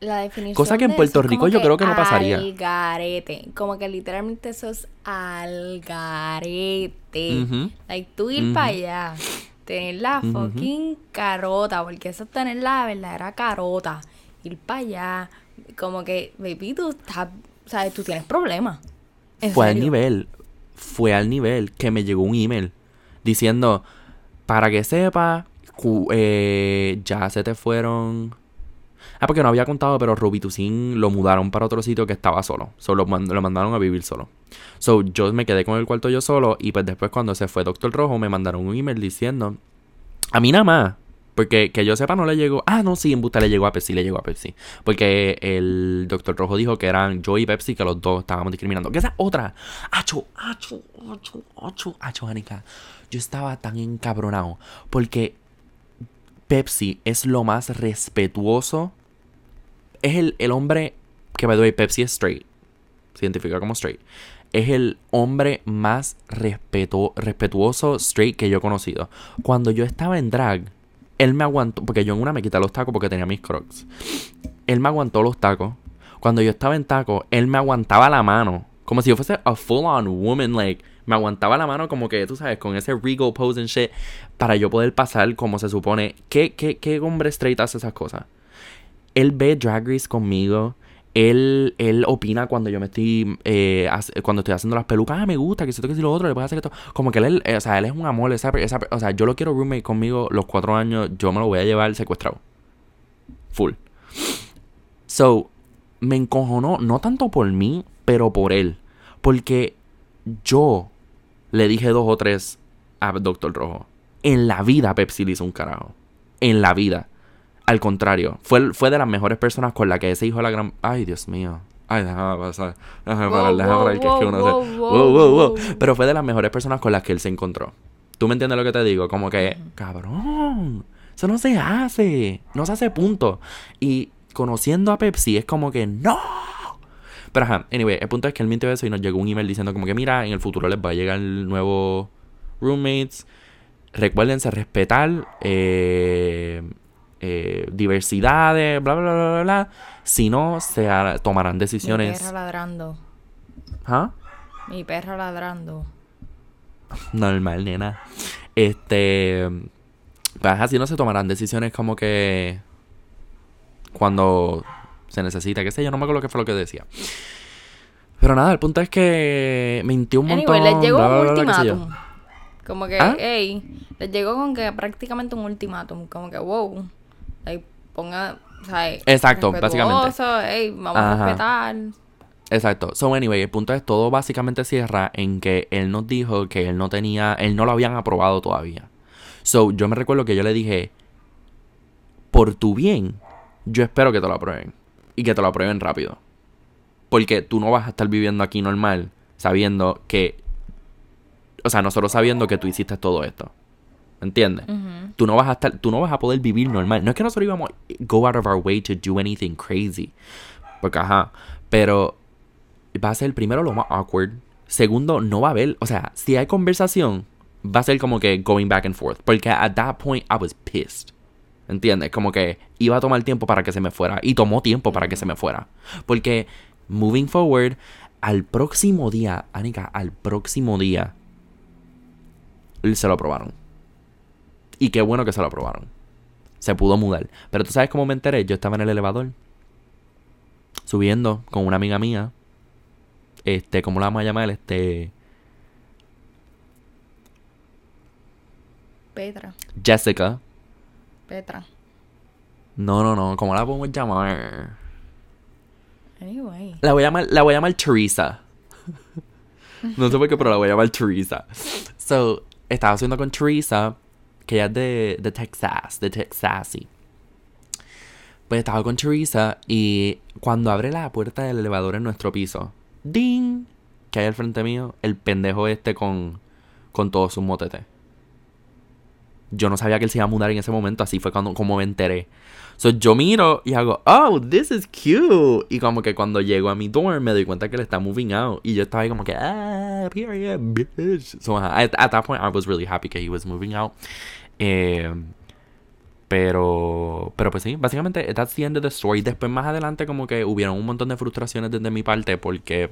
la definición Cosa que en Puerto Rico yo creo que no pasaría. Al garete. Como que literalmente eso es al garete. Ujú. Like, tú ir Ujú. para allá, tener la fucking carota, porque eso es tener la verdadera carota. Ir para allá, como que, baby, tú estás, sabes, tú tienes problemas. Fue al nivel, fue al nivel que me llegó un email diciendo, para que sepa, eh, ya se te fueron... Ah, porque no había contado, pero Robitussin lo mudaron para otro sitio que estaba solo. Solo lo, mand- lo mandaron a vivir solo. So, yo me quedé con el cuarto yo solo y pues después cuando se fue Doctor Rojo me mandaron un email diciendo, a mí nada más. Porque que yo sepa no le llegó. Ah, no, sí, en Busta le llegó a Pepsi, le llegó a Pepsi. Porque el Doctor Rojo dijo que eran yo y Pepsi que los dos estábamos discriminando. Que esa es otra. Acho, acho, acho, acho, acho, Anika. Yo estaba tan encabronado. Porque Pepsi es lo más respetuoso. Es el, el hombre que, by the way, Pepsi es straight. Se identifica como straight. Es el hombre más respeto, respetuoso straight que yo he conocido. Cuando yo estaba en drag, él me aguantó, porque yo en una me quité los tacos porque tenía mis crocs. Él me aguantó los tacos. Cuando yo estaba en tacos, él me aguantaba la mano. Como si yo fuese a full on woman, like, me aguantaba la mano como que, tú sabes, con ese regal pose and shit, para yo poder pasar como se supone. ¿Qué, qué, qué hombre straight hace esas cosas? Él ve Drag Race conmigo. Él, él opina cuando yo me estoy eh, cuando estoy haciendo las pelucas, ah, me gusta, que esto, que si lo otro, le puedes hacer esto. Como que él, eh, o sea, él es un amor, esa- o sea, yo lo quiero roommate conmigo los cuatro años, yo me lo voy a llevar secuestrado. Full. So, me encojonó, no tanto por mí, pero por él. Porque yo le dije dos o tres a Doctor Rojo. En la vida Pepsi le hizo un carajo. En la vida. Al contrario, fue, fue de las mejores personas con la que ese hijo de la gran... Ay, Dios mío. Ay, déjame pasar. Déjame Wow, parar, déjame wow, parar, que es que uno se... Pero fue de las mejores personas con las que él se encontró. ¿Tú me entiendes lo que te digo? Como que, cabrón, eso no se hace. No se hace punto. Y conociendo a Pepsi es como que, no. Pero ajá, anyway, el punto es que él mintió eso y nos llegó un email diciendo como que, mira, en el futuro les va a llegar el nuevo roommates. Recuérdense respetar eh, eh, diversidades, bla, bla, bla, bla, bla. Si no, se tomarán Mi decisiones. perra ladrando. ¿Ah? Mi perra ladrando. Normal, nena. Este. Pues así no se tomarán decisiones como que. Cuando se necesita, qué sé yo, no me acuerdo qué fue lo que decía. Pero nada, el punto es que mintió un montón. Anyway, les llegó bla, un ultimátum. Como que, ¿Ah? hey, les llegó con que prácticamente un ultimátum. Como que, wow, like, ponga, o sea, Exacto, básicamente. vamos Ajá. a respetar. Exacto. So, anyway, el punto es todo básicamente cierra en que él nos dijo que él no tenía, él no lo habían aprobado todavía. So, yo me recuerdo que yo le dije, por tu bien, yo espero que te lo aprueben. Y que te lo aprueben rápido. Porque tú no vas a estar viviendo aquí normal sabiendo que, o sea, nosotros sabiendo que tú hiciste todo esto. ¿Entiendes? Ujú. Tú no vas a estar, tú no vas a poder vivir normal. No es que nosotros íbamos a go out of our way to do anything crazy. Porque ajá. Pero va a ser primero lo más awkward. Segundo, no va a haber, o sea, si hay conversación, va a ser como que going back and forth. Porque at that point I was pissed. ¿Entiendes? Como que iba a tomar tiempo para que se me fuera. Y tomó tiempo para que se me fuera. Porque moving forward, al próximo día, Anika, al próximo día, se lo aprobaron. Y qué bueno que se lo aprobaron. Se pudo mudar. Pero tú sabes cómo me enteré. Yo estaba en el elevador. Subiendo con una amiga mía. Este, ¿cómo la vamos a llamar? Este. Petra, Jessica. Petra. No, no, no. ¿Cómo la podemos llamar? Anyway. La voy a llamar, la voy a llamar Teresa. no sé por qué, pero la voy a llamar Teresa. So, estaba haciendo con Teresa, que ella es de, de Texas, de Texasi. Pues estaba con Teresa y cuando abre la puerta del elevador en nuestro piso, ¡ding! Que hay al frente mío, el pendejo este con, con todos sus motetes. Yo no sabía que él se iba a mudar en ese momento, así fue cuando como me enteré. So yo miro y hago, oh, this is cute. Y como que cuando llego a mi dorm me doy cuenta que él está moving out. Y yo estaba ahí como que, ah, period, bitch. So at, at that point I was really happy que he was moving out. Eh, pero, pero pues sí, básicamente that's the end of the story. Después más adelante como que hubieron un montón de frustraciones desde mi parte porque...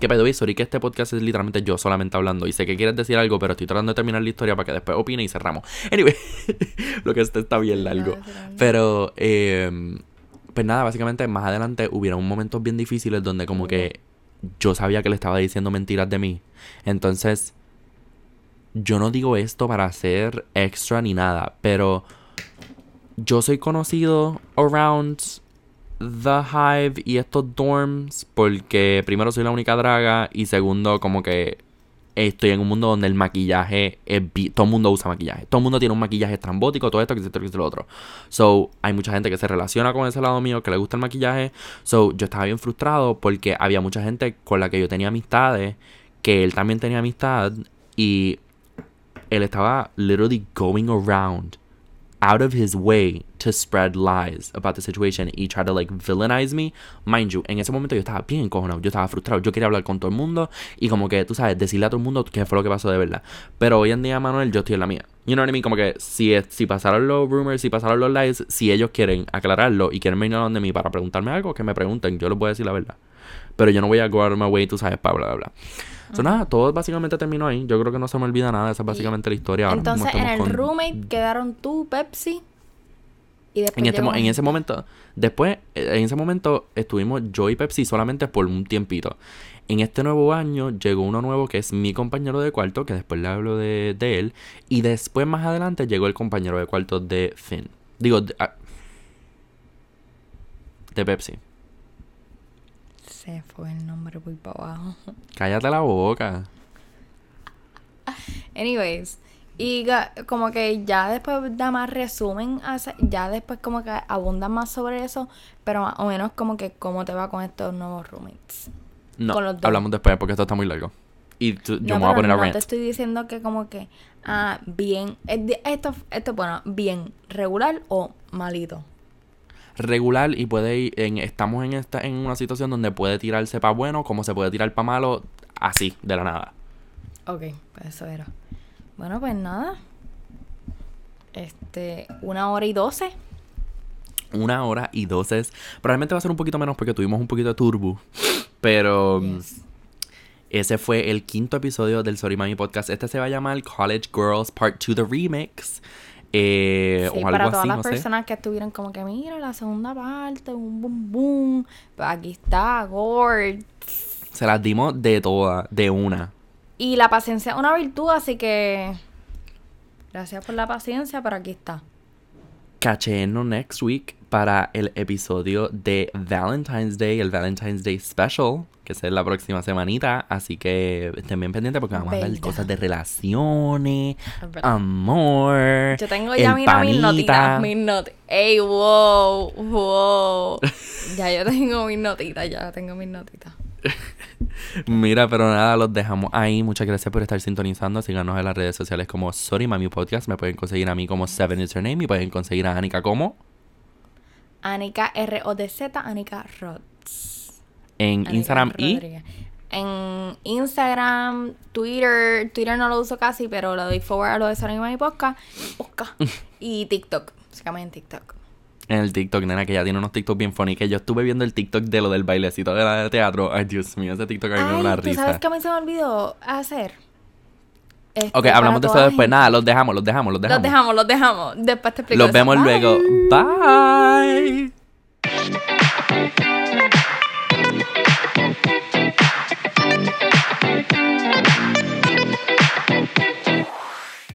Que pedo, sorry que este podcast es literalmente yo solamente hablando. Y sé que quieres decir algo, pero estoy tratando de terminar la historia para que después opine y cerramos. Anyway, lo que este está bien largo. Pero, eh, pues nada, básicamente más adelante hubieron momentos bien difíciles donde como que yo sabía que le estaba diciendo mentiras de mí. Entonces, yo no digo esto para ser extra ni nada, pero yo soy conocido around The Hive y estos dorms porque primero soy la única draga y segundo como que estoy en un mundo donde el maquillaje es todo el mundo usa maquillaje. Todo el mundo tiene un maquillaje estrambótico todo esto que esto que lo otro. So hay mucha gente que se relaciona con ese lado mío que le gusta el maquillaje. So yo estaba bien frustrado porque había mucha gente con la que yo tenía amistades que él también tenía amistad y él estaba literally going around out of his way to spread lies about the situation y try to like villainize me. Mind you, en ese momento yo estaba bien encojonado, yo estaba frustrado, yo quería hablar con todo el mundo y como que, tú sabes, decirle a todo el mundo qué fue lo que pasó de verdad. Pero hoy en día, Manuel, yo estoy en la mía. You know what I mean? Como que si, si pasaron los rumors, si pasaron los lies, si ellos quieren aclararlo y quieren venir a donde mí para preguntarme algo, que me pregunten, yo les voy a decir la verdad. Pero yo no voy a go out of my way, tú sabes, para bla, bla, bla. So, nada, todo básicamente terminó ahí. Yo creo que no se me olvida nada. Esa es básicamente la historia. Entonces, en el roommate quedaron tú, Pepsi. Y después en, este, en ese momento, después, eh, en ese momento estuvimos yo y Pepsi solamente por un tiempito. En este nuevo año llegó uno nuevo que es mi compañero de cuarto, que después le hablo de, de él. Y después, más adelante, llegó el compañero de cuarto de Finn. Digo, de, ah, de Pepsi fue el nombre muy para abajo. Cállate la boca. Anyways, y como que ya después da más resumen, ya después como que abunda más sobre eso, pero más o menos como que cómo te va con estos nuevos roommates. No, hablamos después porque esto está muy largo. Y yo me voy a poner a no te estoy diciendo que como que, ah, bien, esto, esto, bueno, bien, regular o malito regular y puede ir en, estamos en esta en una situación donde puede tirarse para bueno como se puede tirar para malo así de la nada. Ok pues eso era. Bueno pues nada. Este una hora y doce. Una hora y doce probablemente va a ser un poquito menos porque tuvimos un poquito de turbo pero ese fue el quinto episodio del Sorry Mami Podcast. Este se va a llamar College Girls Part 2 The Remix. Eh, sí, para todas las personas que estuvieron como que, mira, la segunda parte, un boom boom. Pues aquí está, Gord. Se las dimos de todas, de una. Y la paciencia es una virtud, así que. Gracias por la paciencia, pero aquí está. Cachenos next week para el episodio de Valentine's Day, el Valentine's Day Special que es la próxima semanita. Así que estén bien pendientes porque vamos a hablar de cosas de relaciones, amor. Yo tengo ya mira, mis notitas. Mis notitas. ¡Ey, wow! ¡Wow! ya yo tengo mis notitas, ya tengo mis notitas. Mira, pero nada, los dejamos ahí. Muchas gracias por estar sintonizando. Síganos en las redes sociales como Sorry Mami Podcast. Me pueden conseguir a mí como Seven is her name. Y pueden conseguir a Anika como Anika R-O-D-Z, Anika Rods en Instagram y... En Instagram, Twitter, Twitter no lo uso casi, pero lo doy forward a lo de Sarima y Podcast, y TikTok, básicamente en TikTok. En el TikTok, nena, que ya tiene unos TikTok bien funny. Que yo estuve viendo el TikTok de lo del bailecito de la de teatro. Ay, Dios mío, ese TikTok a mí me da una risa. ¿Tú sabes qué a mí se me olvidó hacer? Este, ok, hablamos de eso después. Nada, los dejamos, los dejamos, los dejamos. Los dejamos, los dejamos. Después te explico. Los vemos luego. Bye.